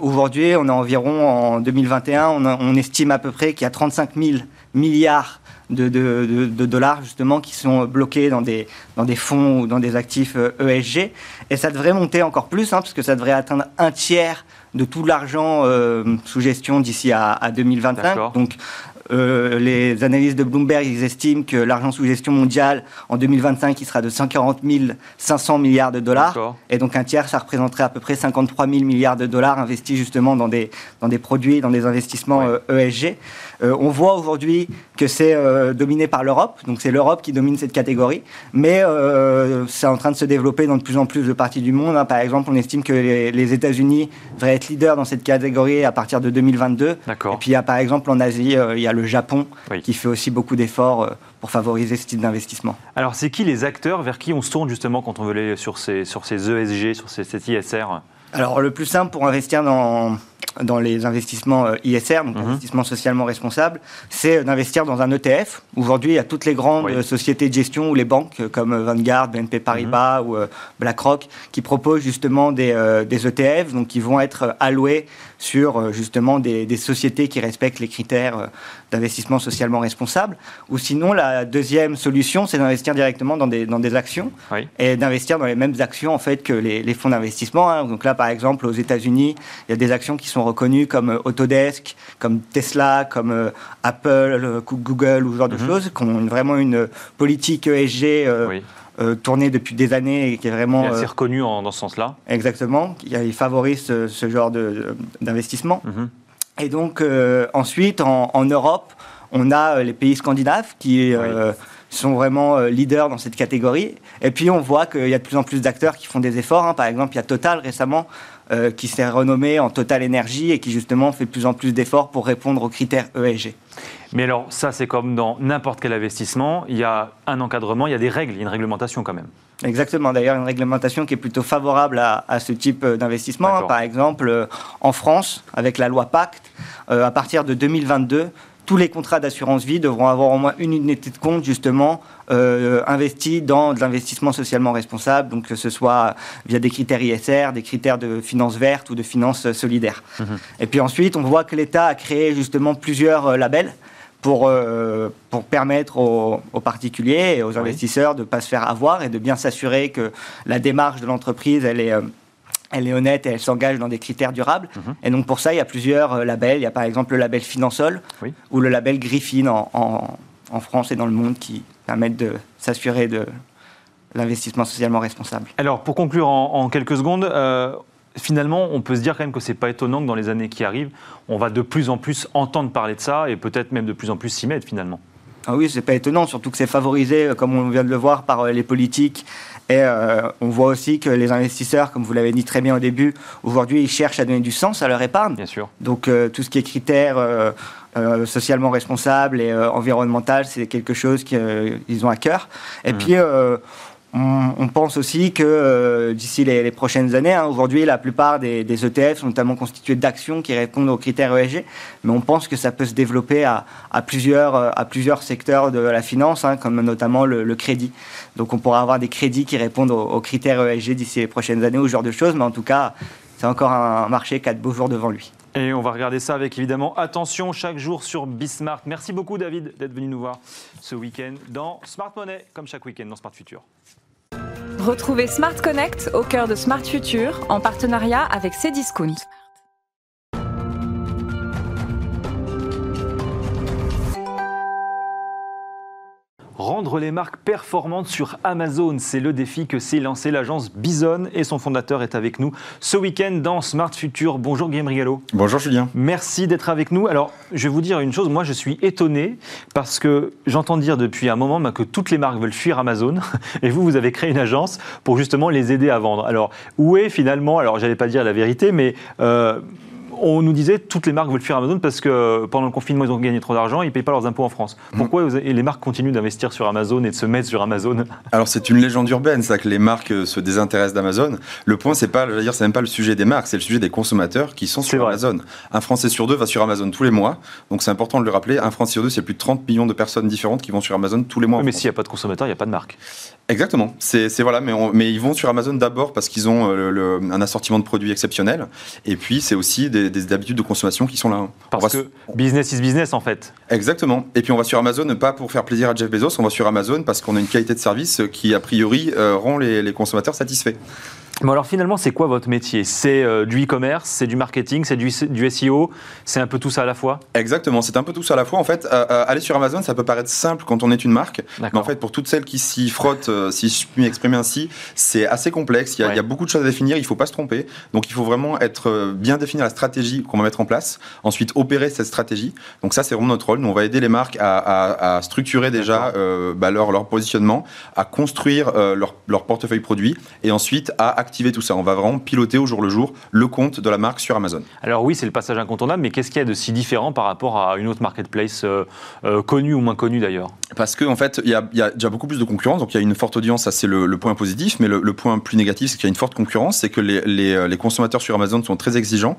Aujourd'hui, on a environ, en 2021, on, on estime à peu près qu'il y a 35 000 milliards de, de, dollars justement qui sont bloqués dans des, dans des fonds ou dans des actifs ESG. E Et ça devrait monter encore plus, hein, parce que ça devrait atteindre un tiers de tout l'argent euh, sous gestion d'ici à, à, 2025. Donc euh, les analyses de Bloomberg, ils estiment que l'argent sous gestion mondiale en 2025, il sera de 140 500 milliards de dollars. Et donc un tiers, ça représenterait à peu près 53 000 milliards de dollars investis justement dans des, dans des produits, dans des investissements ESG. Euh, e euh, on voit aujourd'hui que c'est dominé par l'Europe, donc c'est l'Europe qui domine cette catégorie, mais c'est en train de se développer dans de plus en plus de parties du monde. Hein. Par exemple, on estime que les, les États-Unis devraient être leaders dans cette catégorie à partir de 2022. Et puis il y a par exemple en Asie, il y a le Japon qui fait aussi beaucoup d'efforts pour favoriser ce type d'investissement. Alors, c'est qui les acteurs vers qui on se tourne justement quand on veut aller sur ces, sur ces ESG, sur ces, cet ISR Alors, le plus simple pour investir dans, dans les investissements euh, ISR, donc mhm. investissements socialement responsables, c'est d'investir dans un ETF. Aujourd'hui, il y a toutes les grandes sociétés de gestion ou les banques euh, comme Vanguard, BNP Paribas mhm. ou euh, BlackRock qui proposent justement des, des, ETF, donc qui vont être alloués sur justement des, des sociétés qui respectent les critères d'investissement socialement responsable. Ou sinon, la deuxième solution, c'est d'investir directement dans des, dans des actions et d'investir dans les mêmes actions en fait que les, les fonds d'investissement. Hein. Donc là, par exemple, aux États-Unis, il y a des actions qui sont reconnus comme euh, Autodesk, comme Tesla, comme euh, Apple, euh, Google ou ce genre de mhm. choses, qui ont vraiment une politique ESG tournée depuis des années et qui est vraiment. assez reconnu dans ce sens-là. Exactement. Il favorise ce, genre d'investissement. Mhm. Et donc, ensuite, en, Europe, on a les pays scandinaves qui. sont vraiment leaders dans cette catégorie. Et puis on voit qu'il y a de plus en plus d'acteurs qui font des efforts. Hein. Par exemple, il y a Total récemment euh, qui s'est renommé en Total Energy et qui justement fait de plus en plus d'efforts pour répondre aux critères ESG. Mais alors ça, c'est comme dans n'importe quel investissement, il y a un encadrement, il y a des règles, il y a une réglementation quand même. Exactement, d'ailleurs une réglementation qui est plutôt favorable à, ce type d'investissement. Par exemple, euh, en France, avec la loi Pacte, euh, à partir de 2022, tous les contrats d'assurance vie devront avoir au moins une unité de compte justement euh, investie dans de l'investissement socialement responsable, donc que ce soit via des critères ISR, des critères de finances vertes ou de finances solidaires. Mhm. Et puis ensuite, on voit que l'État a créé justement plusieurs euh, labels pour, euh, pour permettre aux, particuliers et aux investisseurs de ne pas se faire avoir et de bien s'assurer que la démarche de l'entreprise, elle est elle est honnête et elle s'engage dans des critères durables. Mhm. Et donc pour ça, il y a plusieurs euh, labels. Il y a par exemple le label Finansol ou le label Griffin en, en, France et dans le monde qui permettent de s'assurer de l'investissement socialement responsable. Alors pour conclure en, quelques secondes, euh, finalement, on peut se dire quand même que c'est pas étonnant que dans les années qui arrivent, on va de plus en plus entendre parler de ça et peut-être même de plus en plus s'y mettre finalement. Ah oui, c'est pas étonnant, surtout que c'est favorisé, euh, comme on vient de le voir, par les politiques et euh, on voit aussi que les investisseurs, comme vous l'avez dit très bien au début, aujourd'hui, ils cherchent à donner du sens à leur épargne. Bien sûr. Donc euh, tout ce qui est critères euh, socialement responsables et environnemental, c'est quelque chose qu'ils ont à cœur. Et mmh. puis on, pense aussi que euh, d'ici les, prochaines années, hein, aujourd'hui, la plupart des, ETF sont notamment constitués d'actions qui répondent aux critères ESG, mais on pense que ça peut se développer à, plusieurs, euh, à plusieurs secteurs de la finance, hein, comme notamment le, crédit. Donc on pourra avoir des crédits qui répondent aux, critères ESG d'ici les prochaines années ou ce genre de choses, mais en tout cas, c'est encore un marché qui a de beaux jours devant lui. Et on va regarder ça avec évidemment attention chaque jour sur Bismart. Merci beaucoup David d'être venu nous voir ce week-end dans Smart Money, comme chaque week-end dans Smart Future. Retrouvez Smart Connect au cœur de Smart Future en partenariat avec Cdiscount. Rendre les marques performantes sur Amazon, c'est le défi que s'est lancé l'agence Bison et son fondateur est avec nous ce week-end dans Smart Future. Bonjour Guillaume Rigallo. Bonjour Julien. Merci d'être avec nous. Alors, je vais vous dire une chose, moi je suis étonné parce que j'entends dire depuis un moment que toutes les marques veulent fuir Amazon et vous, vous avez créé une agence pour justement les aider à vendre. Alors, où est finalement, alors j'allais pas dire la vérité, mais... Euh, on nous disait toutes les marques veulent fuir Amazon parce que pendant le confinement, ils ont gagné trop d'argent, ils ne payent pas leurs impôts en France. Mhm. Pourquoi les marques continuent d'investir sur Amazon et de se mettre sur Amazon? Alors c'est une légende urbaine, c'est que les marques euh, se désintéressent d'Amazon. Le point, c'est pas, dire, c'est même pas le sujet des marques, c'est le sujet des consommateurs qui sont sur Amazon. Un Français sur deux va sur Amazon tous les mois, donc c'est important de le rappeler. Un Français sur deux, c'est plus de 30 millions de personnes différentes qui vont sur Amazon tous les mois. mais s'il n'y a pas de consommateurs, il n'y a pas de marque. Exactement. C'est voilà, mais, mais ils vont sur Amazon d'abord parce qu'ils ont euh, un assortiment de produits exceptionnel, et puis c'est aussi des, des habitudes de consommation qui sont là. Parce que business is business en fait. Exactement. Et puis on va sur Amazon pas pour faire plaisir à Jeff Bezos, on va sur Amazon parce qu'on a une qualité de service qui a priori euh, rend les consommateurs satisfaits. Bon alors finalement, c'est quoi votre métier? C'est euh, du e-commerce, c'est du marketing, c'est du, du, SEO, c'est un peu tout ça à la fois? Exactement, c'est un peu tout ça à la fois. En fait, euh, euh, aller sur Amazon, ça peut paraître simple quand on est une marque, mais en fait, pour toutes celles qui s'y frottent, si je puis m'exprimer ainsi, c'est assez complexe. Il y, a, il y, a, beaucoup de choses à définir, il ne faut pas se tromper. Donc il faut vraiment être bien définir la stratégie qu'on va mettre en place, ensuite opérer cette stratégie. Donc ça, c'est vraiment notre rôle. Nous, on va aider les marques à, à, à structurer déjà bah, leur, leur, positionnement, à construire leur, leur portefeuille produit et ensuite à activer tout ça. On va vraiment piloter au jour le jour le compte de la marque sur Amazon. Alors oui, c'est le passage incontournable, mais qu'est-ce qu'il y a de si différent par rapport à une autre marketplace euh, euh, connue ou moins connue d'ailleurs? Parce qu'en en fait, il y, a, déjà beaucoup plus de concurrence, donc il y a une forte audience, ça c'est le, point positif, mais le, point plus négatif, c'est qu'il y a une forte concurrence, c'est que les, les, consommateurs sur Amazon sont très exigeants,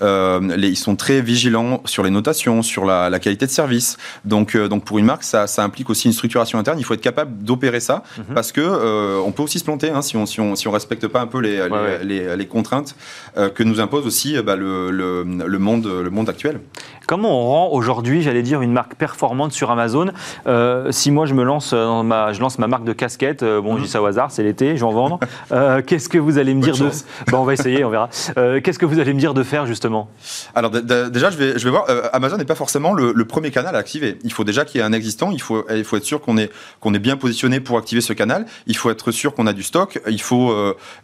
les, ils sont très vigilants sur les notations, sur la, qualité de service. Donc, donc pour une marque, ça, ça, implique aussi une structuration interne. Il faut être capable d'opérer ça, mhm. parce que on peut aussi se planter hein, si on si on si on respecte pas un peu les, les, les, contraintes que nous impose aussi bah, le, le, le, monde, le monde actuel. Comment on rend aujourd'hui, j'allais dire, une marque performante sur Amazon euh, Si moi je me lance dans ma, je lance ma marque de casquette, euh, bon, je dis ça au hasard, c'est l'été, j'en vends. Euh, qu'est-ce que vous allez me dire de bon, On va essayer, on verra. qu'est-ce que vous allez me dire de faire justement? Alors déjà, je vais, je vais voir. Amazon n'est pas forcément le, premier canal à activer. Il faut déjà qu'il y ait un existant. Il faut, il faut être sûr qu'on est, qu'on est bien positionné pour activer ce canal. Il faut être sûr qu'on a du stock. Il faut,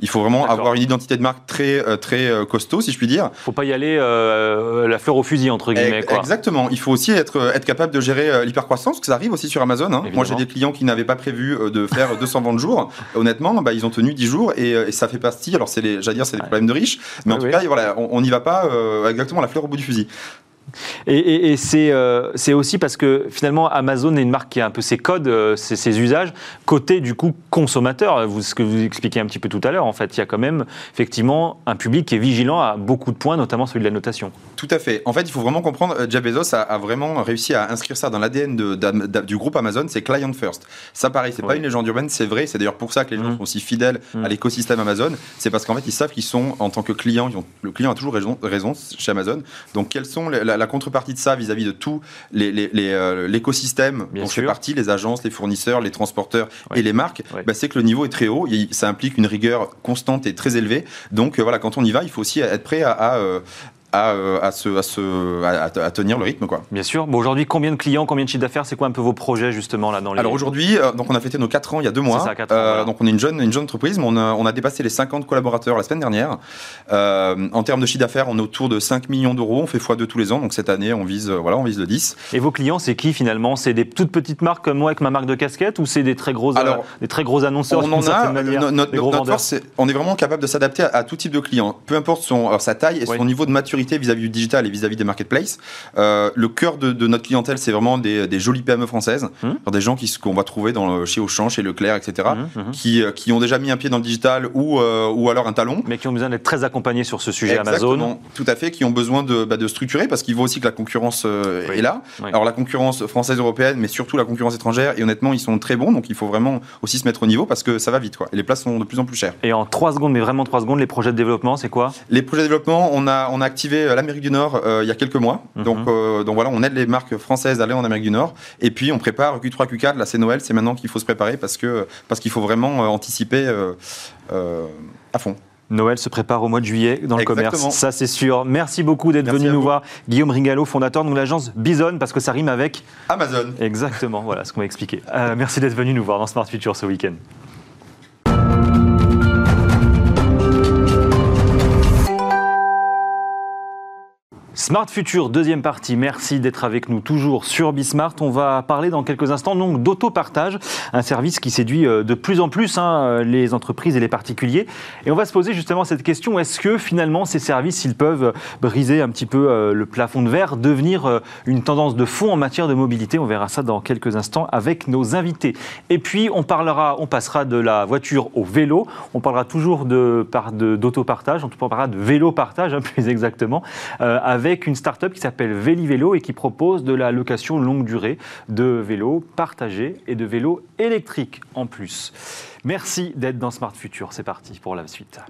il faut vraiment avoir une identité de marque très, très costaud, si je puis dire. Faut pas y aller la fleur au fusil entre guillemets. Exactement. Il faut aussi être, être capable de gérer euh, l'hypercroissance, parce que ça arrive aussi sur Amazon. Hein. Moi, j'ai des clients qui n'avaient pas prévu euh, de faire 200 ventes jour. Honnêtement, bah, ils ont tenu 10 jours et, ça fait partie. Alors, c'est les, j'allais dire, c'est des problèmes de riches, mais en tout cas, voilà, on n'y va pas euh, exactement la fleur au bout du fusil. Et, euh, c'est aussi parce que finalement Amazon est une marque qui a un peu ses codes, euh, ses, usages, côté du coup consommateur. Vous, ce que vous expliquez un petit peu tout à l'heure, en fait, il y a quand même effectivement un public qui est vigilant à beaucoup de points, notamment celui de la notation. Tout à fait. En fait, il faut vraiment comprendre, euh, Jeff Bezos a, vraiment réussi à inscrire ça dans l'ADN du groupe Amazon, c'est client first. Ça pareil, c'est pas une légende urbaine, c'est vrai. C'est d'ailleurs pour ça que les gens mmh. sont aussi fidèles à mmh. l'écosystème Amazon. C'est parce qu'en fait, ils savent qu'ils sont en tant que client, le client a toujours raison, raison chez Amazon. Donc, quelles sont la, contrepartie de ça vis-à-vis de tout euh, l'écosystème les, dont fait partie, les agences, les fournisseurs, les transporteurs et les marques, bah, c'est que le niveau est très haut. ça implique une rigueur constante et très élevée. Donc euh, voilà, quand on y va, il faut aussi être prêt à, euh, à, euh, à, se, à, se, à, tenir le rythme. Quoi. Bien sûr. Bon, aujourd'hui, combien de clients, combien de chiffres d'affaires C'est quoi un peu vos projets justement là dans les... Alors aujourd'hui, euh, donc on a fêté nos 4 ans il y a 2 mois. Ça, 4 ans, euh, Donc on est une jeune, une jeune entreprise, mais on a, on a dépassé les 50 collaborateurs la semaine dernière. en termes de chiffre d'affaires, on est autour de 5 millions d'euros. On fait x2 tous les ans. Donc cette année, on vise, voilà, on vise le 10. Et vos clients, c'est qui finalement? C'est des toutes petites marques comme moi avec ma marque de casquette ou c'est des très gros, Alors, des très gros annonceurs On en a. notre, force, on est vraiment capable de s'adapter à, tout type de client, peu importe son, sa taille et son niveau de maturité vis-à-vis du digital et vis-à-vis des marketplaces. Euh, le cœur de, notre clientèle, c'est vraiment des, des, jolies PME françaises, mmh. des gens qu'on va trouver dans, chez Auchan, chez Leclerc, etc., mmh, mmh. Qui, euh, qui, ont déjà mis un pied dans le digital ou, euh, ou alors un talon. Mais qui ont besoin d'être très accompagnés sur ce sujet Amazon. Tout à fait, qui ont besoin de, bah, de structurer parce qu'ils voient aussi que la concurrence est là. Alors la concurrence française, européenne, mais surtout la concurrence étrangère. Et honnêtement, ils sont très bons, donc il faut vraiment aussi se mettre au niveau parce que ça va vite, quoi. Et les places sont de plus en plus chères. Et en trois secondes, mais vraiment trois secondes, les projets de développement, c'est quoi? Les projets de développement, on a, on a activé l'Amérique du Nord il y a quelques mois. Mhm. Donc, euh, donc voilà, on aide les marques françaises à aller en Amérique du Nord. Et puis on prépare Q3, Q4. Là, c'est Noël, c'est maintenant qu'il faut se préparer parce que parce qu'il faut vraiment euh, anticiper euh, à fond. Noël se prépare au mois de juillet dans le commerce, ça c'est sûr. Merci beaucoup d'être venu nous voir. Guillaume Ringalo, fondateur de l'agence Bison, parce que ça rime avec Amazon. Exactement, voilà ce qu'on m'a expliqué. merci d'être venu nous voir dans Smart Future ce week-end. Smart Future, deuxième partie. Merci d'être avec nous toujours sur Bismart. On va parler dans quelques instants donc d'autopartage, un service qui séduit euh, de plus en plus hein, les entreprises et les particuliers. Et on va se poser justement cette question est-ce que finalement ces services, ils peuvent briser un petit peu euh, le plafond de verre, devenir euh, une tendance de fond en matière de mobilité? On verra ça dans quelques instants avec nos invités. Et puis on parlera, on passera de la voiture au vélo. On parlera toujours de d'autopartage, on parlera de vélo partage hein, plus exactement avec avec une start-up qui s'appelle Vélo et qui propose de la location longue durée de vélos partagés et de vélos électriques en plus. Merci d'être dans Smart Future. C'est parti pour la suite.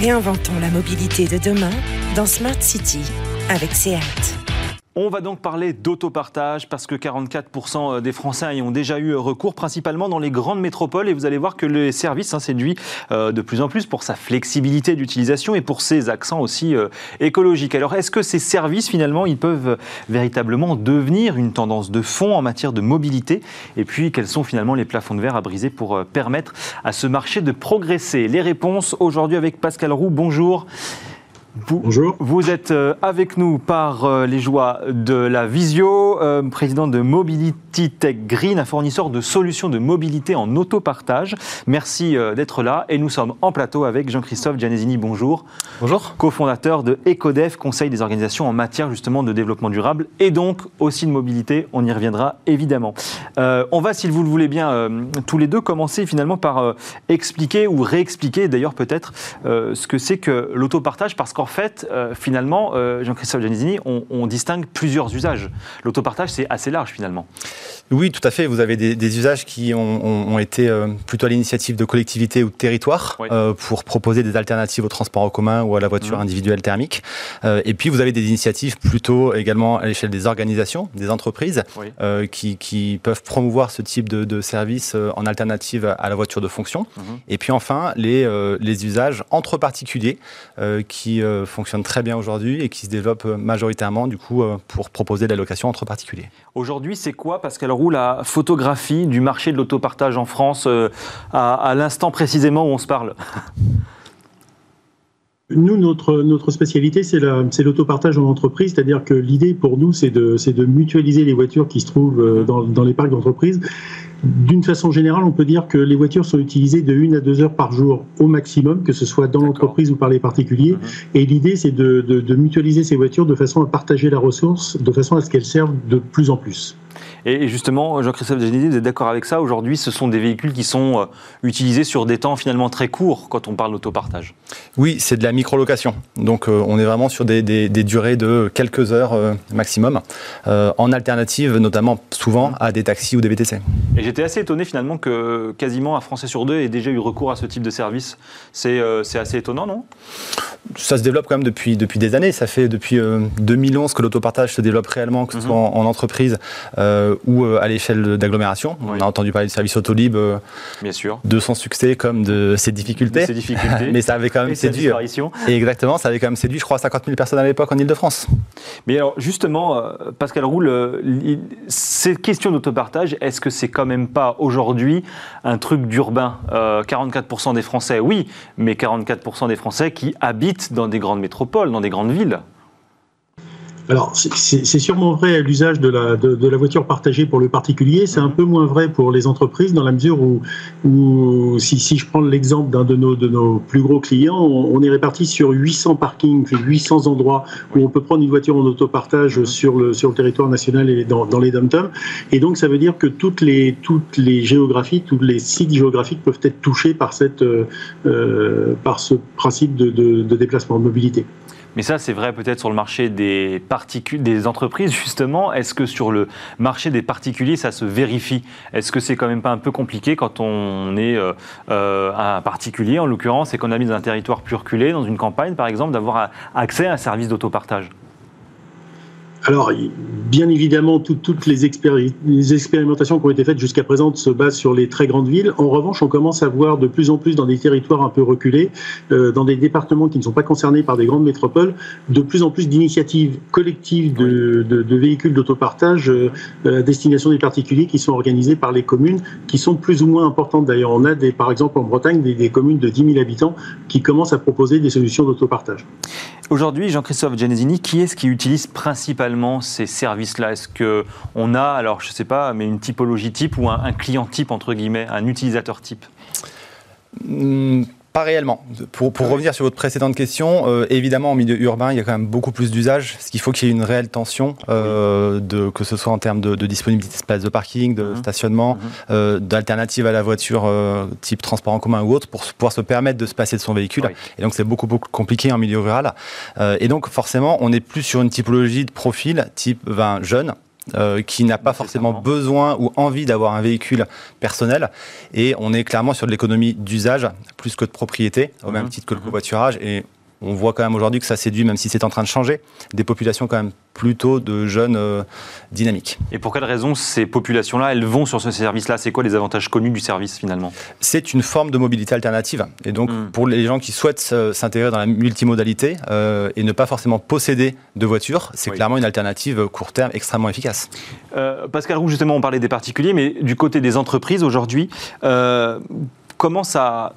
Réinventons la mobilité de demain dans Smart City avec SEAT. On va donc parler d'autopartage parce que 44% des Français y ont déjà eu recours, principalement dans les grandes métropoles. Et vous allez voir que le service hein, euh, de plus en plus pour sa flexibilité d'utilisation et pour ses accents aussi euh, écologiques. Alors, est-ce que ces services, finalement, ils peuvent véritablement devenir une tendance de fond en matière de mobilité? Et puis, quels sont finalement les plafonds de verre à briser pour euh, permettre à ce marché de progresser? Les réponses aujourd'hui avec Pascal Roux. Bonjour. Bonjour. Vous êtes euh, avec nous par euh, les joies de la Visio, euh, président de Mobility Tech Green, un fournisseur de solutions de mobilité en autopartage. Merci d'être là et nous sommes en plateau avec Jean-Christophe Gianesini. Bonjour. Bonjour. Co-fondateur de EcoDev, conseil des organisations en matière justement de développement durable et donc aussi de mobilité. On y reviendra évidemment. on va, si vous le voulez bien, tous les deux commencer finalement par expliquer ou réexpliquer d'ailleurs peut-être ce que c'est que l'autopartage parce qu'en en fait, euh, finalement, euh, Jean-Christophe Giannini, on, distingue plusieurs usages. L'autopartage, c'est assez large finalement. Oui, tout à fait. Vous avez des, usages qui ont, été euh, plutôt à l'initiative de collectivités ou de territoires pour proposer des alternatives au transport en commun ou à la voiture mmh. individuelle thermique. et puis, vous avez des initiatives plutôt également à l'échelle des organisations, des entreprises, qui, peuvent promouvoir ce type de, services en alternative à la voiture de fonction. Mmh. Et puis enfin, les, les usages entre particuliers qui euh, fonctionne très bien aujourd'hui et qui se développe euh, majoritairement du coup euh, pour proposer de la location entre particuliers. Aujourd'hui, c'est quoi Pascal Roux la photographie du marché de l'autopartage en France à, l'instant précisément où on se parle? Nous, notre, notre spécialité, c'est l'autopartage en entreprise, c'est-à-dire que l'idée pour nous, c'est de, de, mutualiser les voitures qui se trouvent dans, dans les parcs d'entreprise d'une façon générale, on peut dire que les voitures sont utilisées de 1 à 2 heures par jour au maximum, que ce soit dans l'entreprise ou par les particuliers. Mhm. Et l'idée, c'est de, de, mutualiser ces voitures de façon à partager la ressource, de façon à ce qu'elles servent de plus en plus. Et justement, Jean-Christophe Degenidi, vous êtes d'accord avec ça? Aujourd'hui, ce sont des véhicules qui sont euh, utilisés sur des temps finalement très courts quand on parle d'autopartage. Oui, c'est de la micro-location. Donc euh, on est vraiment sur des, durées de quelques heures euh, maximum, en alternative notamment souvent à des taxis ou des VTC. Et j'étais assez étonné finalement que quasiment un Français sur deux ait déjà eu recours à ce type de service. C'est assez étonnant, non? Ça se développe quand même depuis, depuis des années. Ça fait depuis 2011 que l'autopartage se développe réellement, que ce mhm. soit en, entreprise ou euh, à l'échelle d'agglomération. On a entendu parler du service Autolib, euh, Bien sûr. de son succès comme de ses difficultés. difficultés. Mais ça avait quand même séduit. Et exactement, ça avait quand même séduit, je crois, 50 000 personnes à l'époque en Ile-de-France. Mais alors, justement, euh, Pascal Roule, ces questions d'autopartage, est-ce que c'est quand même pas aujourd'hui un truc d'urbain? 44% des Français, oui, mais 44% des Français qui habitent dans des grandes métropoles, dans des grandes villes alors, c'est sûrement vrai à l'usage de la, de, la voiture partagée pour le particulier. C'est un peu moins vrai pour les entreprises dans la mesure où, où si, si je prends l'exemple d'un de nos, de nos plus gros clients, on, est réparti sur 800 parkings, 800 endroits où on peut prendre une voiture en autopartage sur le, sur le territoire national et dans, dans les dom Et donc, ça veut dire que toutes les, toutes les géographies, tous les sites géographiques peuvent être touchés par, cette, euh, par ce principe de, de, de déplacement de mobilité. Mais ça, c'est vrai peut-être sur le marché des, entreprises, justement. Est-ce que sur le marché des particuliers, ça se vérifie? Est-ce que c'est quand même pas un peu compliqué quand on est euh, euh, un particulier, en l'occurrence, et qu'on habite dans un territoire plus reculé, dans une campagne, par exemple, d'avoir accès à un service d'autopartage? Alors, bien évidemment, toutes les, expérimentations qui ont été faites jusqu'à présent se basent sur les très grandes villes. En revanche, on commence à voir de plus en plus dans des territoires un peu reculés, euh, dans des départements qui ne sont pas concernés par des grandes métropoles, de plus en plus d'initiatives collectives de, véhicules d'autopartage euh, à destination des particuliers qui sont organisées par les communes, qui sont plus ou moins importantes. D'ailleurs, on a des, par exemple en Bretagne des, communes de 10 000 habitants qui commencent à proposer des solutions d'autopartage. Aujourd'hui, Jean-Christophe Genesini, qui est-ce qui utilise principalement ces services-là? Est-ce qu'on a, alors je ne sais pas, mais une typologie type ou un, client type, entre guillemets, un utilisateur type? Hmm, pas réellement. Pour, pour, revenir sur votre précédente question, euh, évidemment, en milieu urbain, il y a quand même beaucoup plus d'usages, ce qu'il faut qu'il y ait une réelle tension, euh, de, que ce soit en termes de, disponibilité d'espace de parking, de mhm. stationnement, mhm. euh, d'alternatives à la voiture type transport en commun ou autre, pour pouvoir se permettre de se passer de son véhicule. Et donc, c'est beaucoup, beaucoup compliqué en milieu rural. et donc, forcément, on est plus sur une typologie de profil type 20 jeune, euh, qui n'a pas forcément besoin ou envie d'avoir un véhicule personnel. Et on est clairement sur de l'économie d'usage plus que de propriété, au même mhm. titre que le mhm. covoiturage. Et on voit quand même aujourd'hui que ça séduit, même si c'est en train de changer, des populations quand même plutôt de jeunes euh, dynamiques. Et pour quelle raison ces populations-là, elles vont sur ce service-là? C'est quoi les avantages connus du service finalement? C'est une forme de mobilité alternative. Et donc hmm. pour les gens qui souhaitent s'intégrer dans la multimodalité euh, et ne pas forcément posséder de voiture, c'est clairement une alternative court terme extrêmement efficace. Euh, Pascal Roux, justement, on parlait des particuliers, mais du côté des entreprises aujourd'hui, comment ça,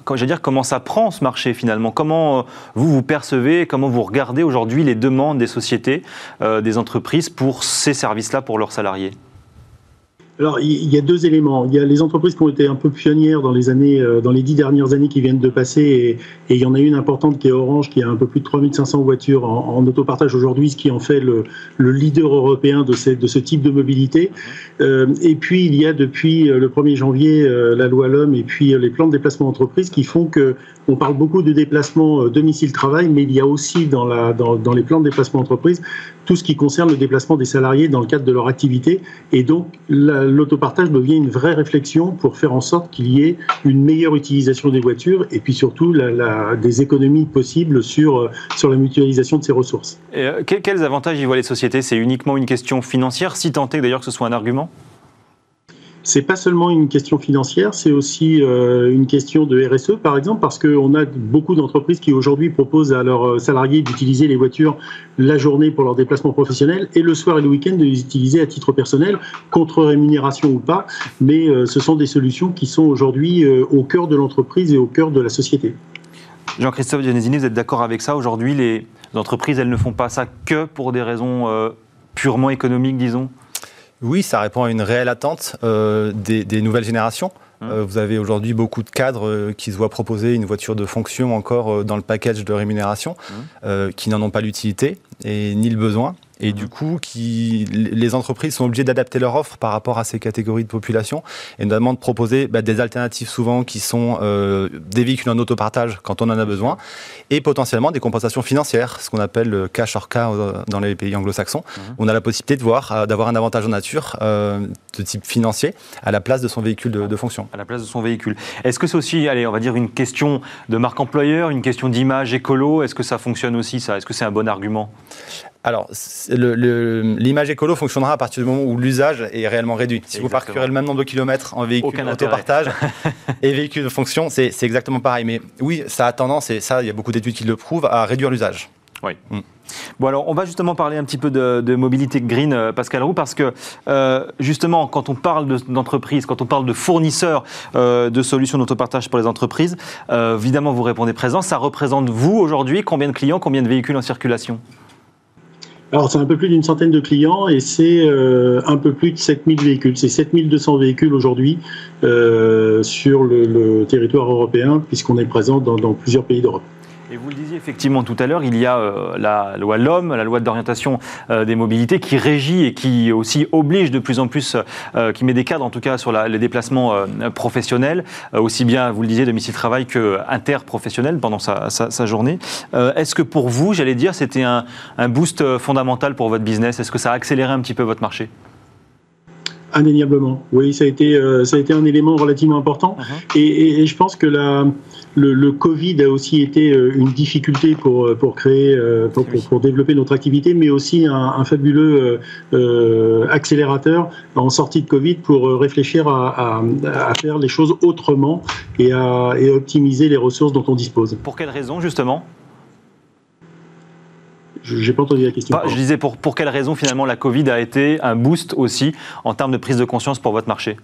prend ce marché finalement? Comment vous vous percevez, comment vous regardez aujourd'hui les demandes des sociétés, des entreprises pour ces services-là pour leurs salariés? Alors, il y a deux éléments. Il y a les entreprises qui ont été un peu pionnières dans les années, euh, dans les dix dernières années qui viennent de passer, et, il y en a une importante qui est Orange, qui a un peu plus de 3500 voitures en, en autopartage aujourd'hui, ce qui en fait le, le leader européen de, ce type de mobilité. Euh, et puis, il y a depuis euh, le 1er janvier la loi L'Homme et puis les plans de déplacement d'entreprise qui font que on parle beaucoup de déplacement domicile-travail, mais il y a aussi dans, la, dans, dans les plans de déplacement d'entreprise tout ce qui concerne le déplacement des salariés dans le cadre de leur activité. Et donc, la, l'autopartage devient une vraie réflexion pour faire en sorte qu'il y ait une meilleure utilisation des voitures et puis surtout des économies possibles sur, euh, sur la mutualisation de ces ressources. Euh, quels avantages y voient les sociétés? C'est uniquement une question financière, si tant est d'ailleurs que ce soit un argument? C'est pas seulement une question financière, c'est aussi euh, une question de RSE, par exemple, parce qu'on a beaucoup d'entreprises qui aujourd'hui proposent à leurs euh, salariés d'utiliser les voitures la journée pour leur déplacement professionnel et le soir et le week-end de les utiliser à titre personnel, contre rémunération ou pas. Mais euh, ce sont des solutions qui sont aujourd'hui au cœur de l'entreprise et au cœur de la société. Jean-Christophe Dionésini, vous êtes d'accord avec ça? Aujourd'hui, les entreprises, elles ne font pas ça que pour des raisons purement économiques, disons? Oui, ça répond à une réelle attente euh, des, nouvelles générations. Mmh. Euh, vous avez aujourd'hui beaucoup de cadres euh, qui se voient proposer une voiture de fonction encore dans le package de rémunération, mmh. qui n'en ont pas l'utilité et ni le besoin et du coup qui, les entreprises sont obligées d'adapter leur offre par rapport à ces catégories de population et notamment de proposer bah, des alternatives souvent qui sont euh, des véhicules en autopartage quand on en a besoin et potentiellement des compensations financières, ce qu'on appelle le cash or car euh, dans les pays anglo-saxons. Mhm. On a la possibilité de voir euh, d'avoir un avantage en nature de type financier à la place de son véhicule de, de fonction. À la place de son véhicule. Est-ce que c'est aussi, allez, on va dire une question de marque employeur, une question d'image écolo? Est-ce que ça fonctionne aussi ça? Est-ce que c'est un bon argument? Alors, l'image écolo fonctionnera à partir du moment où l'usage est réellement réduit. Si vous parcurez le même nombre de kilomètres en véhicule autopartage et véhicule de fonction, c'est exactement pareil. Mais oui, ça a tendance, et ça, il y a beaucoup d'études qui le prouvent, à réduire l'usage. Oui. Mm. Bon alors on va justement parler un petit peu de, mobilité green, euh, Pascal Roux, parce que euh, justement quand on parle d'entreprise, quand on parle de fournisseurs euh, de solutions d'autopartage pour les entreprises, évidemment vous répondez présent. Ça représente vous aujourd'hui combien de clients, combien de véhicules en circulation? Alors, c'est un peu plus d'une centaine de clients et c'est euh, un peu plus de 7000 véhicules. C'est 7200 véhicules aujourd'hui euh, sur le, territoire européen, puisqu'on est présent dans plusieurs pays d'Europe. Et vous le disiez effectivement tout à l'heure, il y a euh, la loi LOM, la loi d'orientation euh, des mobilités, qui régit et qui aussi oblige de plus en plus, euh, qui met des cadres en tout cas sur les déplacements professionnels, aussi bien, vous le disiez, domicile-travail que interprofessionnel pendant sa, sa, journée. Est-ce que pour vous, j'allais dire, c'était un, un boost fondamental pour votre business? Est-ce que ça a accéléré un petit peu votre marché? Indéniablement, oui, ça a été, ça a été un élément relativement important. Uh-huh. et, et, je pense que la, le, Covid a aussi été euh, une difficulté pour, euh, pour créer, euh, pour, pour, développer notre activité, mais aussi un, fabuleux accélérateur en sortie de Covid pour réfléchir à, à, faire les choses autrement et à et optimiser les ressources dont on dispose. Pour quelle raison, justement? Je n'ai pas entendu la question. je disais pour, pour quelle raison finalement la Covid a été un boost aussi en termes de prise de conscience pour votre marché?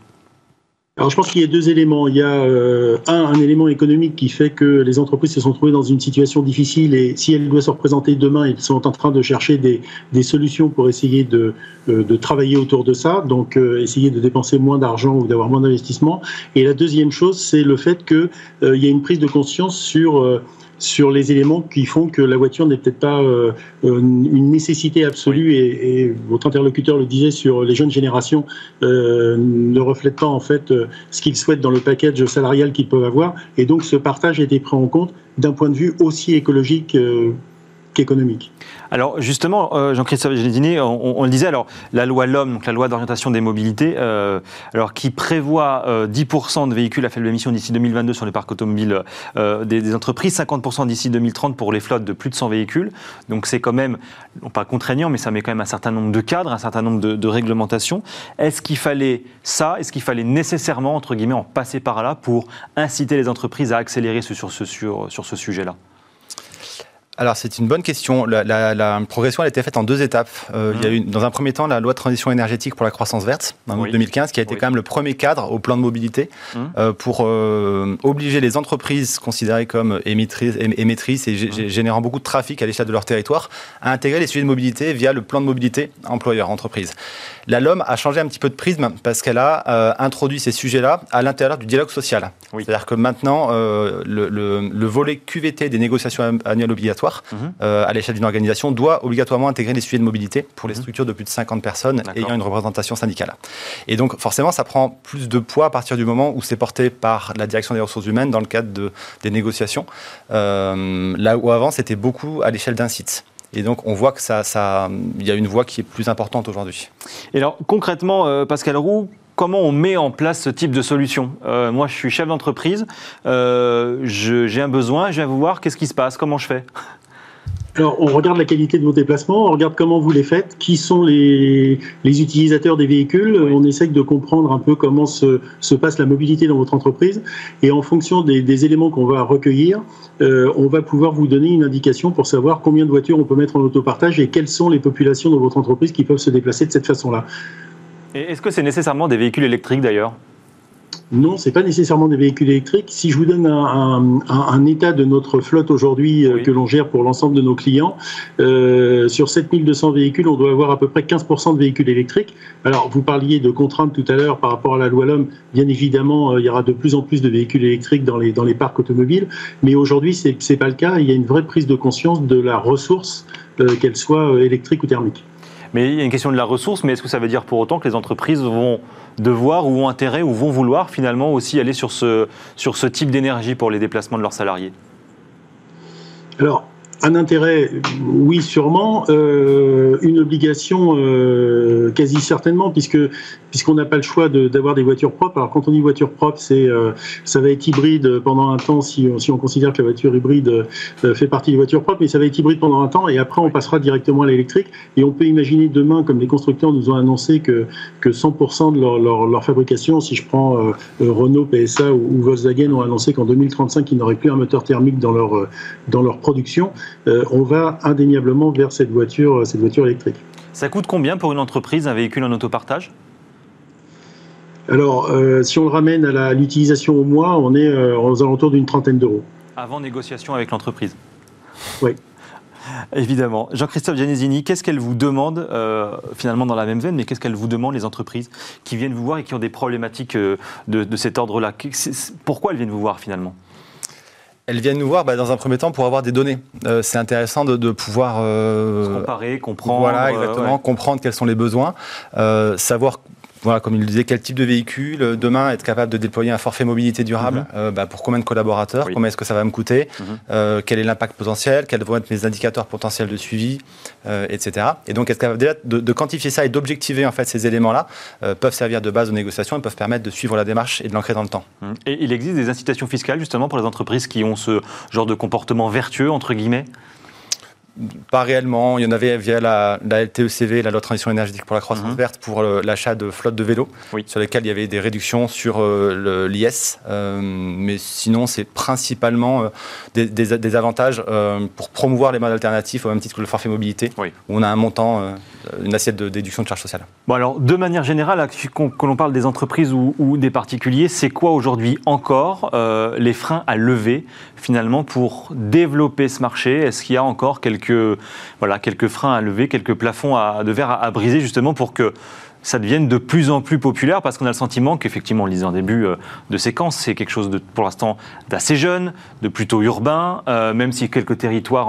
Alors je pense qu'il y a deux éléments. Il y a euh, un, un élément économique qui fait que les entreprises se sont trouvées dans une situation difficile et si elles doivent se représenter demain, elles sont en train de chercher des, des solutions pour essayer de, euh, de, travailler autour de ça, donc euh, essayer de dépenser moins d'argent ou d'avoir moins d'investissement. Et la deuxième chose, c'est le fait qu'il y a une prise de conscience sur sur les éléments qui font que la voiture n'est peut-être pas euh, euh, une nécessité absolue et, votre interlocuteur le disait sur les jeunes générations euh, ne reflètent pas en fait ce qu'ils souhaitent dans le package salarial qu'ils peuvent avoir et donc ce partage a été pris en compte d'un point de vue aussi écologique qu'économique. Alors justement, euh, Jean-Christophe Génédini, on, le disait, alors la loi LOM, donc la loi d'orientation des mobilités, euh, alors qui prévoit 10% euh, de véhicules à faible émission d'ici 2022 sur les parcs automobiles des, entreprises, 50% d'ici 2030 pour les flottes de plus de 100 véhicules. Donc c'est quand même, pas contraignant, mais ça met quand même un certain nombre de cadres, un certain nombre de, réglementations. Est-ce qu'il fallait ça? Est-ce qu'il fallait nécessairement, entre guillemets, en passer par là pour inciter les entreprises à accélérer sur ce sujet-là? Alors c'est une bonne question. La, progression elle a été faite en deux étapes. Euh, il y a eu dans un premier temps la loi de transition énergétique pour la croissance verte en 2015 qui a été quand même le premier cadre au plan de mobilité mmh. euh, pour euh, obliger les entreprises considérées comme émettrices, émettrices et mmh. générant beaucoup de trafic à l'échelle de leur territoire à intégrer les sujets de mobilité via le plan de mobilité employeur entreprise. La LOM a changé un petit peu de prisme parce qu'elle a introduit ces sujets-là à l'intérieur du dialogue social. C'est-à-dire que maintenant le, le volet QVT des négociations annuelles obligatoires Mhm. Euh, à l'échelle d'une organisation doit obligatoirement intégrer les sujets de mobilité pour les mhm. structures de plus de 50 personnes ayant une représentation syndicale. Et donc forcément, ça prend plus de poids à partir du moment où c'est porté par la direction des ressources humaines dans le cadre de, des négociations, euh, là où avant c'était beaucoup à l'échelle d'un site. Et donc, on voit que ça, ça, y a une voie qui est plus importante aujourd'hui. Et alors, concrètement, euh, Pascal Roux, comment on met en place ce type de solution? Moi, je suis chef d'entreprise, j'ai un besoin, je viens vous voir, qu'est-ce qui se passe? Comment je fais? Alors, on regarde la qualité de vos déplacements, on regarde comment vous les faites, qui sont les, les utilisateurs des véhicules, on essaye de comprendre un peu comment se, se, passe la mobilité dans votre entreprise, et en fonction des, des éléments qu'on va recueillir, euh, on va pouvoir vous donner une indication pour savoir combien de voitures on peut mettre en autopartage et quelles sont les populations dans votre entreprise qui peuvent se déplacer de cette façon-là. Est-ce que c'est nécessairement des véhicules électriques d'ailleurs? Non, ce n'est pas nécessairement des véhicules électriques. Si je vous donne un, état de notre flotte aujourd'hui euh, que l'on gère pour l'ensemble de nos clients, euh, sur 7200 véhicules, on doit avoir à peu près 15% de véhicules électriques. Alors, vous parliez de contraintes tout à l'heure par rapport à la loi LOM. Bien évidemment, euh, il y aura de plus en plus de véhicules électriques dans les, dans les parcs automobiles. Mais aujourd'hui, ce n'est pas le cas. Il y a une vraie prise de conscience de la ressource, qu'elle soit électrique ou thermique. Mais il y a une question de la ressource, mais est-ce que ça veut dire pour autant que les entreprises vont devoir ou ont intérêt ou vont vouloir finalement aussi aller sur ce, type d'énergie pour les déplacements de leurs salariés? Un intérêt, oui, sûrement. Euh, une obligation, euh, quasi certainement, puisque puisqu'on n'a pas le choix d'avoir des voitures propres. Alors quand on dit voiture propre, c'est euh, ça va être hybride pendant un temps si, si on considère que la voiture hybride fait partie des voitures propres, mais ça va être hybride pendant un temps et après on passera directement à l'électrique. Et on peut imaginer demain, comme les constructeurs nous ont annoncé que que 100% de leur, leur, leur, fabrication, si je prends Renault, PSA ou, Volkswagen, ont annoncé qu'en 2035 ils n'auraient plus un moteur thermique dans leur dans leur production. Euh, on va indéniablement vers cette voiture, euh, cette voiture électrique. Ça coûte combien pour une entreprise un véhicule en autopartage? Alors, euh, si on le ramène à l'utilisation au mois, on est aux alentours d'une trentaine d'euros. Avant négociation avec l'entreprise? Oui. Évidemment. Jean-Christophe Gianesini, qu'est-ce qu'elle vous demande, finalement dans la même veine, mais qu'est-ce qu'elle vous demande, les entreprises qui viennent vous voir et qui ont des problématiques de, de cet ordre-là? Pourquoi elles viennent vous voir finalement? Elles viennent nous voir bah, dans un premier temps pour avoir des données. Euh, c'est intéressant de, pouvoir euh, comparer, comprendre. Voilà, exactement, comprendre quels sont les besoins, euh, savoir voilà, comme il le disait, quel type de véhicule, euh, demain être capable de déployer un forfait mobilité durable, mhm. euh, bah, pour combien de collaborateurs, combien est-ce que ça va me coûter, mhm. euh, quel est l'impact potentiel, quels vont être mes indicateurs potentiels de suivi, etc. Et donc être capable de, de, quantifier ça et d'objectiver en fait ces éléments-là peuvent servir de base aux négociations et peuvent permettre de suivre la démarche et de l'ancrer dans le temps. Mhm. Et il existe des incitations fiscales justement pour les entreprises qui ont ce genre de comportement vertueux entre guillemets? Pas réellement. Il y en avait via la, LTECV, la loi de transition énergétique pour la croissance mhm. verte, pour l'achat de flottes de vélos, sur lesquels il y avait des réductions sur euh, l'IS. Euh, mais sinon, c'est principalement euh, des, avantages pour promouvoir les modes alternatifs, au même titre que le forfait mobilité, où on a un montant, une assiette de déduction de charges sociales. Bon, alors, de manière générale, que l'on parle des entreprises ou, ou des particuliers, c'est quoi aujourd'hui encore les freins à lever, finalement, pour développer ce marché? Est-ce qu'il y a encore quelques quelques, voilà, quelques freins à lever, quelques plafonds à, de verre à, briser, justement pour que ça devienne de plus en plus populaire parce qu'on a le sentiment qu'effectivement, on le disait en début euh, de séquence, c'est quelque chose de, pour l'instant d'assez jeune, de plutôt urbain, euh, même si quelques territoires,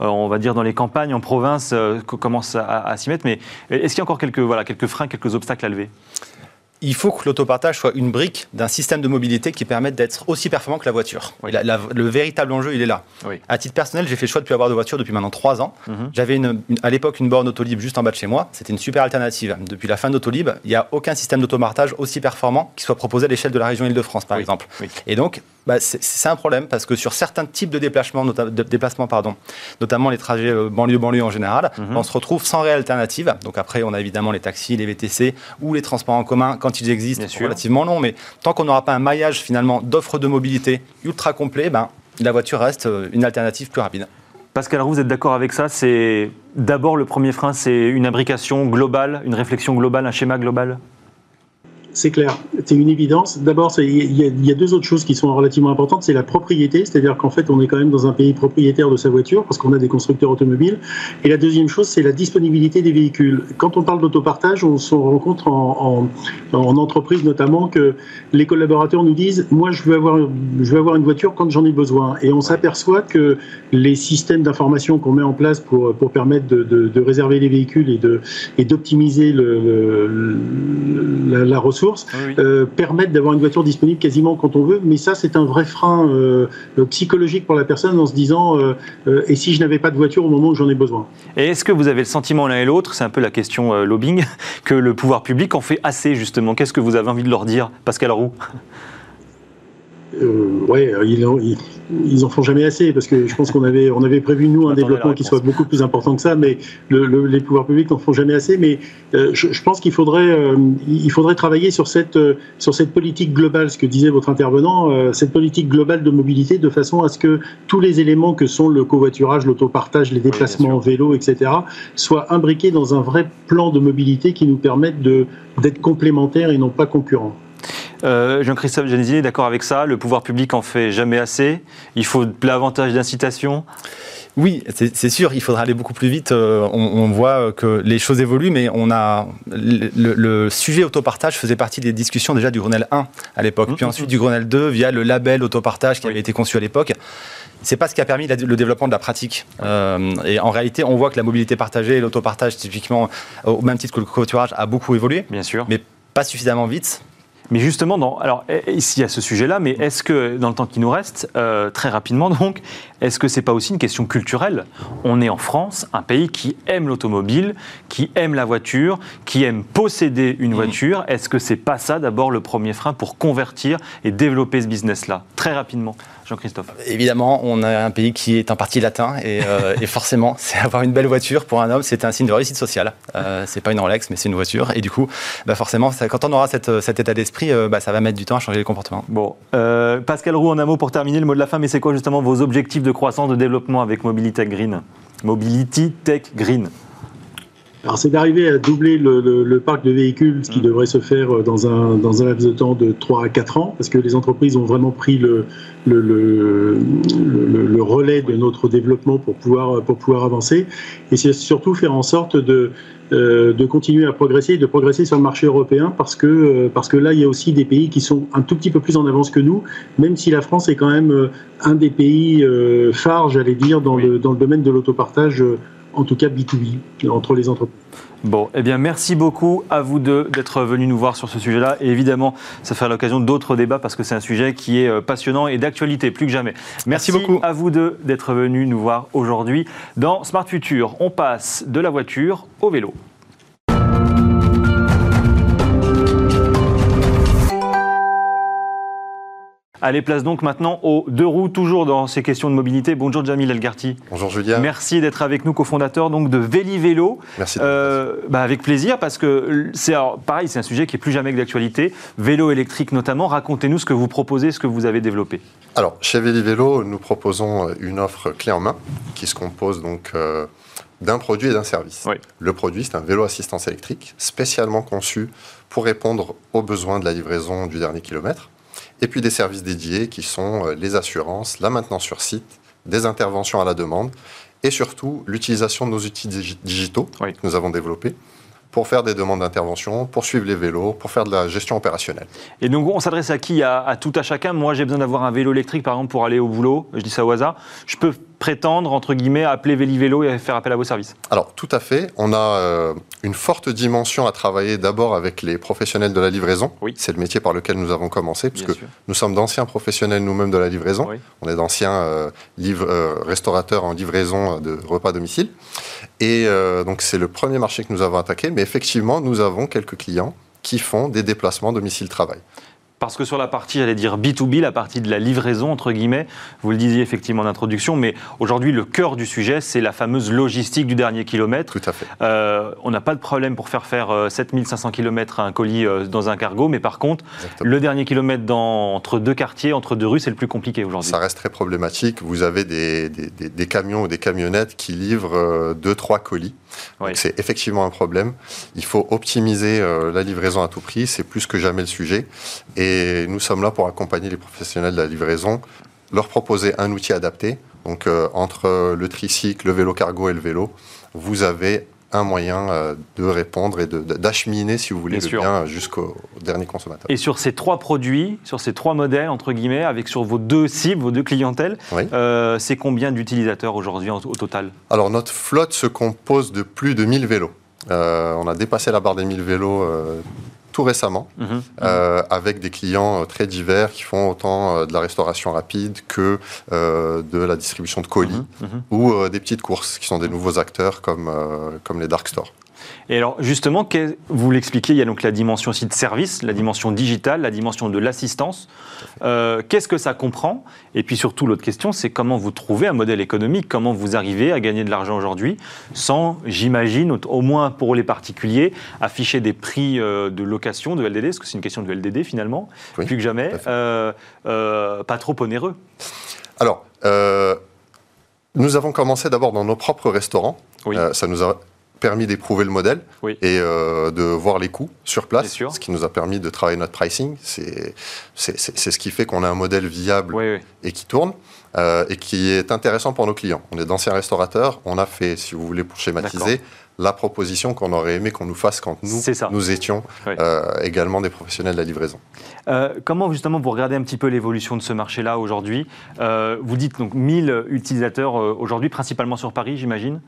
euh, on va dire dans les campagnes, en province, commencent à, à s'y mettre. Mais est-ce qu'il y a encore quelques, voilà, quelques freins, quelques obstacles à lever? Il faut que l'autopartage soit une brique d'un système de mobilité qui permette d'être aussi performant que la voiture. le véritable enjeu, il est là. À titre personnel, j'ai fait le choix de ne plus avoir de voiture depuis maintenant trois ans. Mhm. J'avais à l'époque une borne Autolib juste en bas de chez moi. C'était une super alternative. Depuis la fin d'Autolib, il n'y a aucun système d'autopartage aussi performant qui soit proposé à l'échelle de la région Île-de-France, par exemple. Et donc, bah, c'est un problème parce que sur certains types de déplacements, de déplacements pardon, notamment les trajets banlieue-banlieue en général, mhm. on se retrouve sans réelle alternative. Donc après, on a évidemment les taxis, les VTC ou les transports en commun quand ils existent, relativement longs. Mais tant qu'on n'aura pas un maillage finalement d'offres de mobilité ultra complet, ben, la voiture reste euh, une alternative plus rapide. Pascal Roux, vous êtes d'accord avec ça? C'est d'abord le premier frein, c'est une imbrication globale, une réflexion globale, un schéma global? C'est clair, c'est une évidence. D'abord, il y, a deux autres choses qui sont relativement importantes. C'est la propriété, c'est-à-dire qu'en fait, on est quand même dans un pays propriétaire de sa voiture parce qu'on a des constructeurs automobiles. Et la deuxième chose, c'est la disponibilité des véhicules. Quand on parle d'autopartage, on se rencontre en, entreprise notamment que les collaborateurs nous disent Moi, je veux avoir, une voiture quand j'en ai besoin. Et on s'aperçoit que les systèmes d'information qu'on met en place pour, permettre de, réserver les véhicules et, d'optimiser la ressource, euh, permettent d'avoir une voiture disponible quasiment quand on veut. Mais ça, c'est un vrai frein euh, psychologique pour la personne en se disant euh, et si je n'avais pas de voiture au moment où j'en ai besoin. Et est-ce que vous avez le sentiment l'un et l'autre, c'est un peu la question lobbying, que le pouvoir public en fait assez justement? Qu'est-ce que vous avez envie de leur dire, Pascal Roux ouais, il, ils en font jamais assez parce que je pense qu'on avait, on avait prévu nous un développement qui soit beaucoup plus important que ça, mais les pouvoirs publics n'en font jamais assez. Mais euh, je, pense qu'il faudrait, euh, il faudrait travailler sur cette, euh, sur cette politique globale, ce que disait votre intervenant, cette politique globale de mobilité, de façon à ce que tous les éléments que sont le covoiturage, l'autopartage, les déplacements en vélo, etc., soient imbriqués dans un vrai plan de mobilité qui nous permette d'être complémentaires et non pas concurrents. Euh, Jean-Christophe est d'accord avec ça Le pouvoir public en fait jamais assez Il faut davantage d'incitation oui, c'est sûr, il faudra aller beaucoup plus vite. Euh, on, voit que les choses évoluent, mais on a le, sujet autopartage faisait partie des discussions déjà du Grenelle 1 à l'époque, puis mmh. ensuite du Grenelle 2 via le label autopartage qui avait été conçu à l'époque. C'est pas ce qui a permis le développement de la pratique. Euh, et en réalité, on voit que la mobilité partagée, l'autopartage typiquement, au même titre que le covoiturage, a beaucoup évolué. Bien sûr. Mais pas suffisamment vite mais justement, dans, alors ici il y a ce sujet-là, mais est-ce que dans le temps qui nous reste, euh, très rapidement donc, est-ce que c'est pas aussi une question culturelle? On est en France, un pays qui aime l'automobile, qui aime la voiture, qui aime posséder une voiture. Est-ce que c'est pas ça d'abord le premier frein pour convertir et développer ce business-là? Très rapidement. Jean-Christophe Évidemment, on a un pays qui est un parti latin et, euh, forcément, c'est avoir une belle voiture pour un homme, c'est un signe de réussite sociale. Euh, c'est pas une Rolex, mais c'est une voiture. Et du coup, bah forcément, quand on aura cet état d'esprit, euh, bah, ça va mettre du temps à changer les comportements. Bon, euh, Pascal Roux, en un mot pour terminer, le mot de la fin, mais c'est quoi justement vos objectifs de croissance, de développement avec Mobility Green. Mobility Tech Green alors c'est d'arriver à doubler le, parc de véhicules, ce qui mmh. devrait se faire euh, dans un, dans un laps de temps de 3 à 4 ans, parce que les entreprises ont vraiment pris le, le, relais de notre développement pour pouvoir, pour pouvoir avancer. Et c'est surtout faire en sorte de, euh, de continuer à progresser de progresser sur le marché européen parce que, euh, parce que là, il y a aussi des pays qui sont un tout petit peu plus en avance que nous, même si la France est quand même un des pays phares, j'allais dire, dans, le, dans le domaine de l'autopartage en tout cas B2B, entre les entreprises. Bon, eh bien, merci beaucoup à vous deux d'être venus nous voir sur ce sujet-là. Et évidemment, ça fera l'occasion d'autres débats parce que c'est un sujet qui est euh, passionnant et d'actualité plus que jamais. Merci, merci beaucoup à vous deux d'être venus nous voir aujourd'hui. Dans Smart Future, on passe de la voiture au vélo. Allez, place donc maintenant aux deux roues, toujours dans ces questions de mobilité. Bonjour Jamil Elgarti. Bonjour Julien. Merci d'être avec nous, cofondateur donc de Véli Vélo. Merci. Euh, bah avec plaisir, parce que c'est pareil, c'est un sujet qui est plus jamais que d'actualité. Vélo électrique notamment. Racontez-nous ce que vous proposez, ce que vous avez développé. Alors, chez Véli Vélo, nous proposons une offre clé en main qui se compose donc euh, d'un produit et d'un service. Le produit, c'est un vélo assistance électrique spécialement conçu pour répondre aux besoins de la livraison du dernier kilomètre et puis des services dédiés qui sont euh, les assurances, la maintenance sur site, des interventions à la demande, et surtout l'utilisation de nos outils digitaux que nous avons développés pour faire des demandes d'intervention, pour suivre les vélos, pour faire de la gestion opérationnelle. Et donc on s'adresse à qui? À, tout à chacun Moi j'ai besoin d'avoir un vélo électrique par exemple pour aller au boulot, je dis ça au hasard. Je peux prétendre, entre guillemets, à appeler Vélo et faire appel à vos services Alors, tout à fait. On a euh, une forte dimension à travailler d'abord avec les professionnels de la livraison. Oui. C'est le métier par lequel nous avons commencé, puisque nous sommes d'anciens professionnels nous-mêmes de la livraison. On est d'anciens euh, euh, restaurateurs en livraison de repas à domicile. Et donc, c'est le premier marché que nous avons attaqué. Mais effectivement, nous avons quelques clients qui font des déplacements domicile-travail. Parce que sur la partie, j'allais dire B2B, la partie de la livraison, entre guillemets, vous le disiez effectivement en introduction, mais aujourd'hui, le cœur du sujet, c'est la fameuse logistique du dernier kilomètre. Tout à fait. Euh, on n'a pas de problème pour faire faire 7500 euh, km un colis euh, dans un cargo, mais par contre, le dernier kilomètre dans, entre deux quartiers, entre deux rues, c'est le plus compliqué aujourd'hui. Ça reste très problématique. Vous avez des, des, des, camions ou des camionnettes qui livrent deux, trois C'est effectivement un problème. Il faut optimiser la livraison à tout prix. C'est plus que jamais le sujet. Et et nous sommes là pour accompagner les professionnels de la livraison, leur proposer un outil adapté. Donc euh, entre le tricycle, le vélo cargo et le vélo, vous avez un moyen euh, de répondre et d'acheminer, si vous voulez, le bien jusqu'au dernier consommateur. Et sur ces trois produits, sur ces trois modèles, entre guillemets, avec sur vos deux cibles, vos deux clientèles, euh, c'est combien d'utilisateurs aujourd'hui au total? Alors notre flotte se compose de plus de 1000 vélos. on a dépassé la barre des 1000 vélos tout récemment, mhm. Euh, avec des clients euh, très divers qui font autant euh, de la restauration rapide que de la distribution de colis mhm. Mhm. ou des petites courses qui sont des nouveaux acteurs comme, comme les dark stores. Et alors justement, vous l'expliquez, il y a donc la dimension aussi de service, la dimension digitale, la dimension de l'assistance. Euh, qu'est-ce que ça comprend Et puis surtout, l'autre question, c'est comment vous trouvez un modèle économique, comment vous arrivez à gagner de l'argent aujourd'hui sans, j'imagine, au moins pour les particuliers, afficher des prix euh, de location de LDD, parce que c'est une question de LDD finalement, plus que jamais, euh, pas trop onéreux. Alors, nous avons commencé d'abord dans nos propres restaurants. ça nous a permis d'éprouver le modèle et euh, de voir les coûts sur place, ce qui nous a permis de travailler notre pricing. C'est ce qui fait qu'on a un modèle viable et qui tourne. Euh, et qui est intéressant pour nos clients. On est d'anciens restaurateurs, on a fait, si vous voulez, pour schématiser, la proposition qu'on aurait aimé qu'on nous fasse quand nous, nous étions euh, également des professionnels de la livraison. comment justement vous regardez un petit peu l'évolution de ce marché-là aujourd'hui? Vous dites donc 1000 utilisateurs aujourd'hui, principalement sur Paris, j'imagine?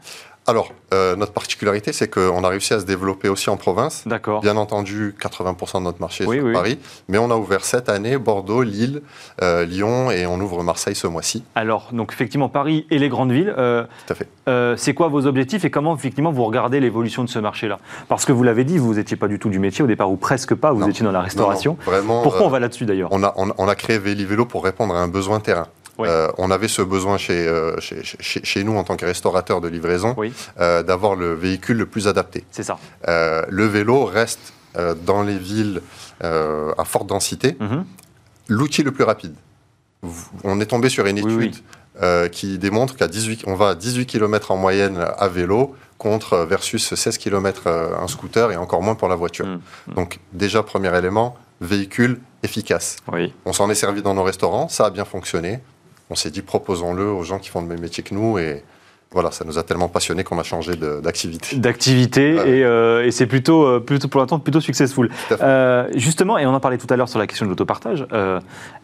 Alors, euh, notre particularité, c'est qu'on a réussi à se développer aussi en province. D'accord. Bien entendu, 80% de notre marché est sur Paris, mais on a ouvert cette année Bordeaux, Lille, euh, Lyon et on ouvre Marseille ce mois-ci. Alors, donc effectivement, Paris et les grandes villes. Euh, Tout à fait. c'est quoi vos objectifs et comment effectivement vous regardez l'évolution de ce marché-là? Parce que vous l'avez dit, vous n'étiez pas du tout du métier au départ, ou presque pas, vous étiez dans la restauration. vraiment, Pourquoi on va là-dessus d'ailleurs? on a, on, a créé Vélo pour répondre à un besoin terrain. Euh, on avait ce besoin euh, chez, chez, nous en tant que restaurateur de livraison euh, d'avoir le véhicule le plus adapté. C'est ça. le vélo reste dans les villes à forte densité mhm. l'outil le plus rapide. On est tombé sur une étude qui démontre qu'à 18, on va à 18 km en moyenne à vélo contre versus 16 km un scooter et encore moins pour la voiture. Mhm. Donc déjà premier élément, véhicule efficace. On s'en est servi dans nos restaurants, ça a bien fonctionné on s'est dit proposons-le aux gens qui font le même métier que nous et voilà, ça nous a tellement passionnés qu'on a changé d'activité. D'activité, et, euh, et c'est plutôt, euh, plutôt, pour l'instant, plutôt successful. Euh, justement, et on en parlait tout à l'heure sur la question de l'autopartage,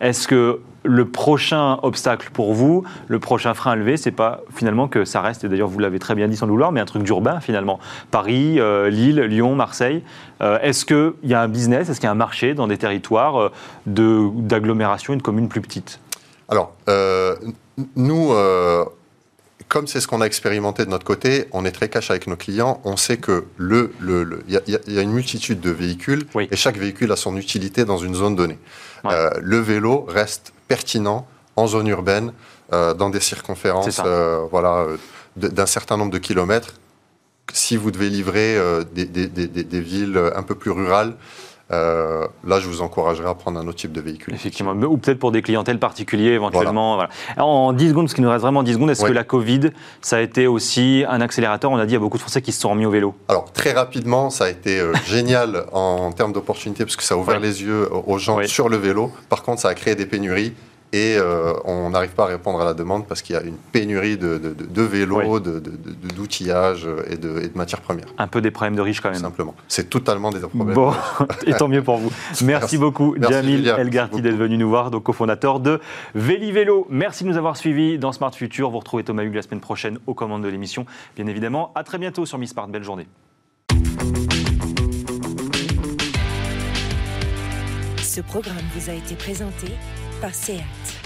est-ce que le prochain obstacle pour vous, le prochain frein à lever, c'est pas finalement que ça reste, et d'ailleurs vous l'avez très bien dit sans vouloir, mais un truc d'urbain finalement. Paris, Lille, Lyon, Marseille. est-ce qu'il y a un business, est-ce qu'il y a un marché dans des territoires d'agglomération et de communes plus petites? Alors, euh, nous, euh, comme c'est ce qu'on a expérimenté de notre côté, on est très cash avec nos clients. On sait que le, il y, a une multitude de véhicules et chaque véhicule a son utilité dans une zone donnée. Euh, le vélo reste pertinent en zone urbaine, dans des circonférences, voilà, d'un certain nombre de kilomètres. Si vous devez livrer des, des, villes un peu plus rurales, euh, là, je vous encouragerais à prendre un autre type de véhicule. Effectivement, ou peut-être pour des clientèles particulières éventuellement. en 10 secondes, parce qu'il nous reste vraiment 10 secondes, est-ce que la Covid, ça a été aussi un accélérateur? On a dit, il y a beaucoup de Français qui se sont remis au vélo. Alors, très rapidement, ça a été euh, génial en, termes d'opportunités, parce que ça a ouvert les yeux aux gens sur le vélo. Par contre, ça a créé des pénuries et euh, on n'arrive pas à répondre à la demande parce qu'il y a une pénurie de, vélos, d'outillage et, de, matières premières. Un peu des problèmes de riches quand même. Simplement. C'est totalement des problèmes. Bon, et tant mieux pour vous. Merci, beaucoup, Jamil Elgarti, d'être venu nous voir, donc cofondateur de Véli Vélo. Merci de nous avoir suivis dans Smart Future. Vous retrouvez Thomas Hugues la semaine prochaine aux commandes de l'émission. Bien évidemment, à très bientôt sur Miss Smart. Belle journée. Ce programme vous a été présenté par SEAT.